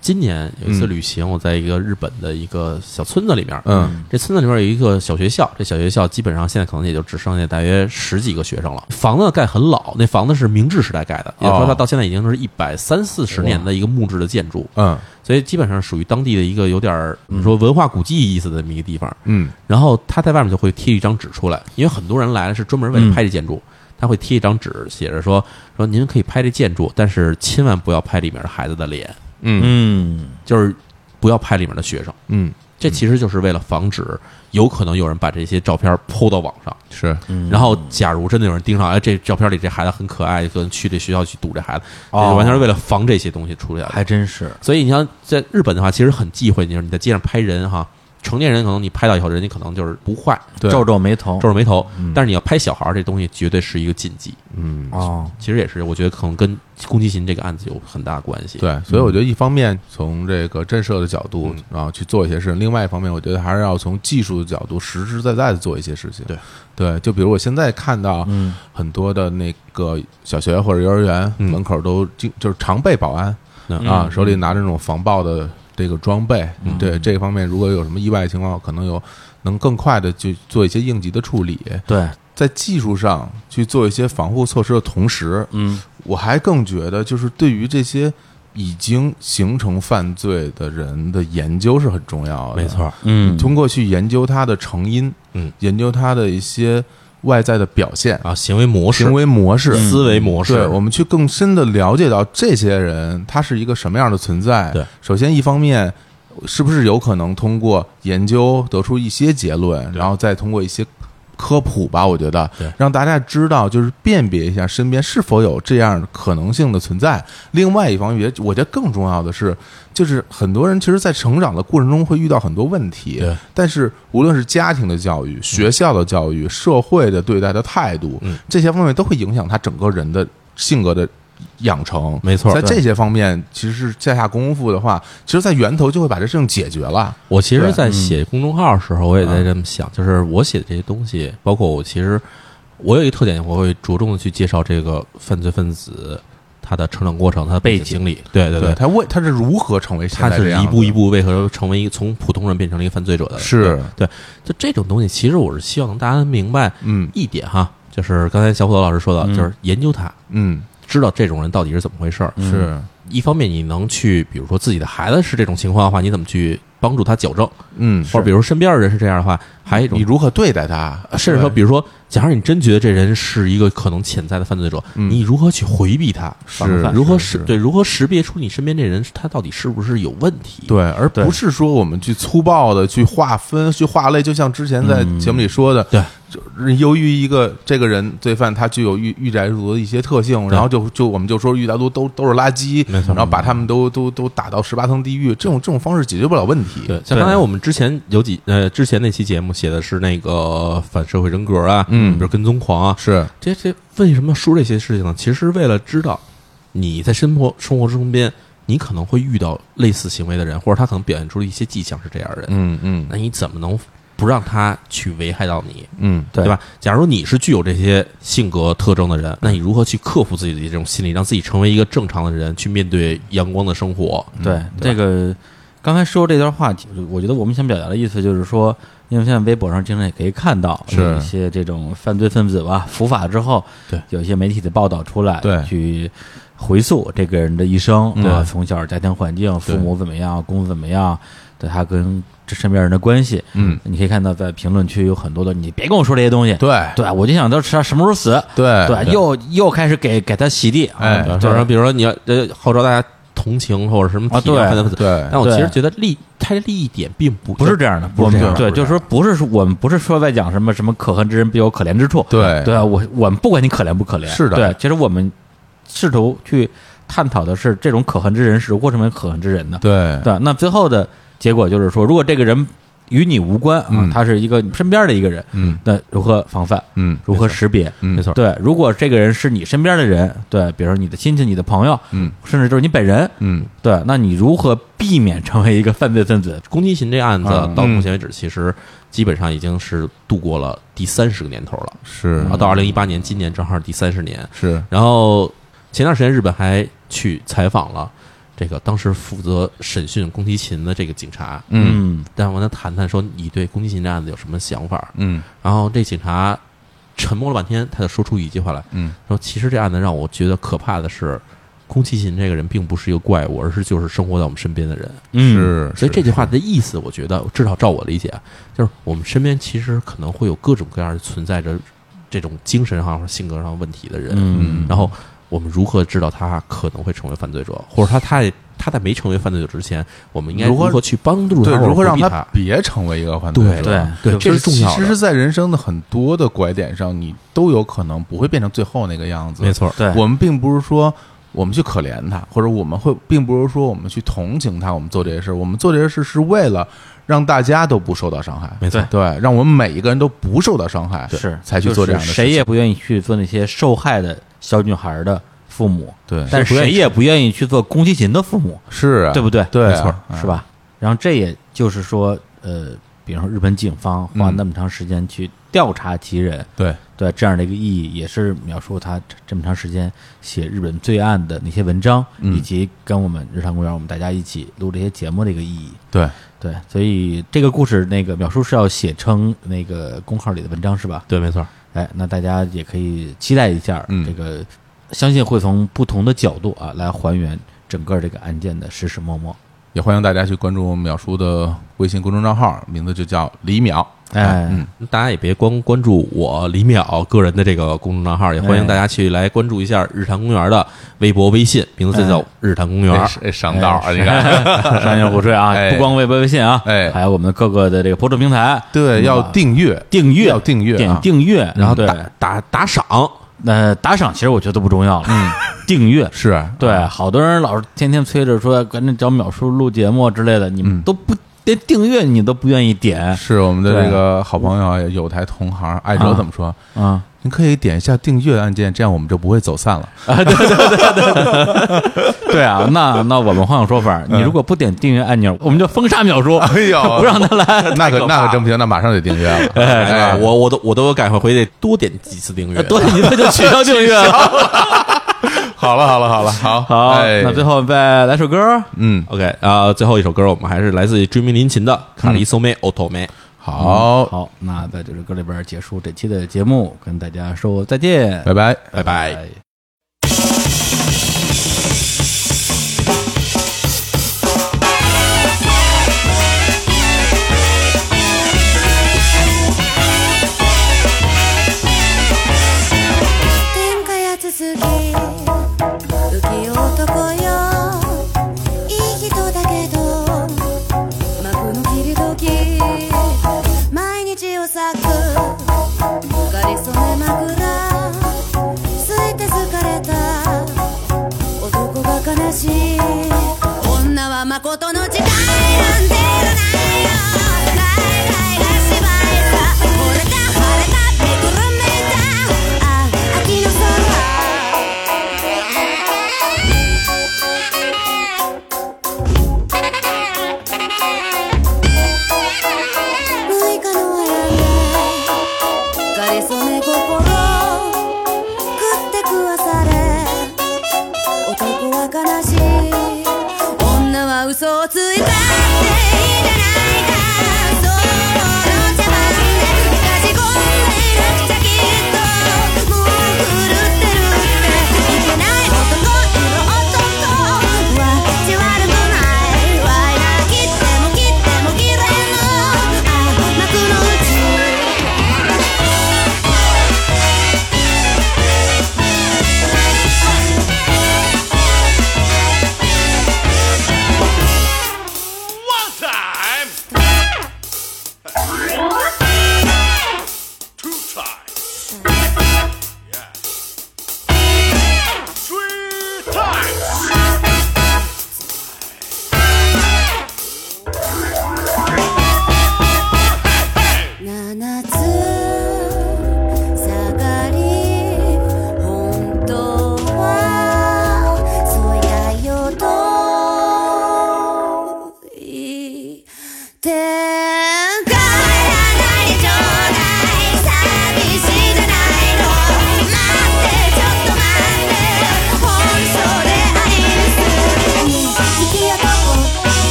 今年有一次嗯。旅行，我在一个日本的一个小村子里面，嗯。这村子里面有一个小学校，这小学校基本上现在可能也就只剩下大约十几个学生了。房子盖很老，那房子是明治时代盖的，也就是说它哦到现在已经是一百三四十年的一个木质的建筑，嗯。所以基本上属于当地的一个有点儿说文化古迹意思的这么一个地方。嗯。然后他在外面就会贴一张纸出来，因为很多人来了是专门为了拍这建筑，他会贴一张纸，写着说说您可以拍这建筑，但是千万不要拍里面的孩子的脸，嗯。嗯，就是不要拍里面的学生。嗯，这其实就是为了防止有可能有人把这些照片抛到网上，是。然后假如真的有人盯上，哎，这照片里这孩子很可爱，可能去这学校去堵这孩子，这哦就完全是为了防这些东西出来的。还真是，所以你像在日本的话，其实很忌讳，你说你在街上拍人哈，成年人可能你拍到以后，人家可能就是不坏，皱皱眉头，皱皱眉头，但是你要拍小孩儿这东西绝对是一个禁忌。嗯。哦，其实也是，我觉得可能跟宫崎勤这个案子有很大关系。，对，所以我觉得一方面从这个震慑的角度，嗯。然后去做一些事情；另外一方面，我觉得还是要从技术的角度实实在在的做一些事情。对。对，就比如我现在看到嗯很多的那个小学或者幼儿园嗯。门口都经就是常备保安嗯。啊，手里拿着那种防爆的这个装备。嗯对这方面，如果有什么意外情况，可能有能更快的去做一些应急的处理。对，在技术上去做一些防护措施的同时，嗯我还更觉得，就是对于这些已经形成犯罪的人的研究是很重要的。没错，嗯，通过去研究他的成因，嗯，研究他的一些外在的表现、啊，行为模式、行为模式、思维模式，对，我们去更深的了解到这些人他是一个什么样的存在。对，首先一方面，是不是有可能通过研究得出一些结论，然后再通过一些科普吧，我觉得让大家知道，就是辨别一下身边是否有这样可能性的存在。另外一方面，我觉得更重要的是，就是很多人其实，在成长的过程中会遇到很多问题对，但是无论是家庭的教育、学校的教育、社会的对待的态度嗯，这些方面都会影响他整个人的性格的养成。没错对。在这些方面，其实是下下功夫的话，其实，在源头就会把这事情解决了。我其实，在写公众号的时候，我也在这么想，就是我写的这些东西，包括我其实我有一个特点，我会着重的去介绍这个犯罪分子他的成长过程、他的背景经历。对对对。他为他是如何成为他是一步一步为何成为一个从普通人变成了一个犯罪者的人？是。对，就这种东西，其实我是希望大家明白嗯。一点哈，就是刚才小虎头老师说的，嗯。就是研究他，嗯知道这种人到底是怎么回事儿。是一方面，你能去，比如说自己的孩子是这种情况的话，你怎么去帮助他矫正？嗯，或者比如身边的人是这样的话，还有一种你如何对待他，甚至说，比如说，假如你真觉得这人是一个可能潜在的犯罪者，嗯你如何去回避他？是如何识对如何识别出你身边这人他到底是不是有问题？对，而对不是说我们去粗暴的去划分、去划类，就像之前在节目里说的，对，就是由于一个这个人罪犯他具有御御宅族的一些特性，然后就就我们就说御宅族都都是垃圾，没错然后把他们都都都打到十八层地狱，这种这种方式解决不了问题。对，像刚才我们之前有几呃之前那期节目写的是那个反社会人格啊，嗯比如跟踪狂啊，是这这为什么要说这些事情呢？其实为了知道你在生活生活中边，你可能会遇到类似行为的人，或者他可能表现出一些迹象是这样的人，嗯嗯那你怎么能不让他去危害到你？嗯，对对吧？假如你是具有这些性格特征的人，那你如何去克服自己的这种心理，让自己成为一个正常的人，去面对阳光的生活？对，对这个刚才说这段话题，我觉得我们想表达的意思就是说，因为现在微博上经常也可以看到一些这种犯罪分子吧，伏法之后，对。有一些媒体的报道出来，对。去回溯这个人的一生，嗯啊，从小家庭环境，父母怎么样，工作怎么样，对他跟这身边人的关系，嗯，你可以看到在评论区有很多的，你别跟我说这些东西，对。对我就想到他什么时候死，对对，又又开始给给他洗地，哎啊就是说，比如说你要呃号召大家同情或者什么啊对对。但我其实觉得利他的利益点并不不是这样的，不是这样的对，就是说不是说我们不是说在讲什么什么可恨之人必有可怜之处，对。对啊，我我们不管你可怜不可怜，是的。对，其实我们试图去探讨的是这种可恨之人是如何成为可恨之人呢，对。对，那最后的结果就是说，如果这个人与你无关啊嗯，他是一个你身边的一个人，嗯那如何防范？嗯如何识别？嗯没错对，如果这个人是你身边的人，对，比如说你的亲戚、你的朋友，嗯甚至就是你本人，嗯对，那你如何避免成为一个犯罪分子？攻击型这案子嗯到目前为止，其实基本上已经是度过了第三十个年头了。是然后到二零一八年，今年正好是第三十年。是然后前段时间日本还去采访了这个当时负责审讯宫崎勤的这个警察，嗯。但我跟他谈谈说你对宫崎勤这案子有什么想法？嗯。然后这警察沉默了半天，他就说出一句话来，嗯。说其实这案子让我觉得可怕的是，宫崎勤这个人并不是一个怪物，而是就是生活在我们身边的人。嗯，是，所以这句话的意思，我觉得至少照我理解啊，就是我们身边其实可能会有各种各样存在着这种精神上或者性格上问题的人，嗯。然后我们如何知道他可能会成为犯罪者，或者他他也他在没成为犯罪者之前，我们应该如何去帮助他，对，如何让他别成为一个犯罪者？对对，这是重要的，其实，在人生的很多的拐点上，你都有可能不会变成最后那个样子。没，错，对，我们并不是说我们去可怜他，或者我们会，并不是说我们去同情他，我们做这些事，我们做这些事是为了让大家都不受到伤害。没错，对，让我们每一个人都不受到伤害，是才去做这样的事。就是谁也不愿意去做那些受害的小女孩的父母，对，但是谁也不愿意去做宫崎勤的父母，是啊，对不对？对啊。没错，嗯是吧？然后这也就是说，呃，比如说日本警方花嗯那么长时间去调查其人，对，对这样的一个意义，也是描述他这这么长时间写日本罪案的那些文章，嗯。以及跟我们日常公园我们大家一起录这些节目的一个意义。对，对，所以这个故事那个描述是要写成那个公号里的文章是吧？对，没错，哎，那大家也可以期待一下，嗯这个相信会从不同的角度啊来还原整个这个案件的实实脉脉。也欢迎大家去关注淼叔的微信公众账号，名字就叫李淼。哎，嗯，大家也别光关注我李淼个人的这个公众账号，也欢迎大家去来关注一下日坛公园的微博、微信，名字叫日坛公园。上道啊，你看，商业互吹啊，哎。不光微博、微信啊，哎。还有我们各个的这个播出平台，对，要订阅，订阅，要订阅点啊订阅，然后打打打赏，那打赏其实我觉得不重要了，嗯，订阅。是。啊对，好多人老是天天催着说赶紧找淼叔录节目之类的，你们嗯。都不连订阅你都不愿意点是我们的这个好朋友有台同行艾哲怎么说？啊？您可以点一下订阅按键，这样我们就不会走散了。啊对对对对，对啊，那那我们换个说法，你如果不点订阅按钮，我们就封杀秒叔，哎呦 不让他来，那可那可真不行，那马上得订阅了。哎，哎，我我都我都有改回得多点几次订阅。多点几次就取消订阅了。好了好了好了，好。好，哎。那最后再来首歌，嗯。OK 啊、最后一首歌我们还是来自于追名林琴的《卡里索梅奥托梅》。好，好，那在这首歌里边结束这期的节目，跟大家说再见，拜拜。拜拜。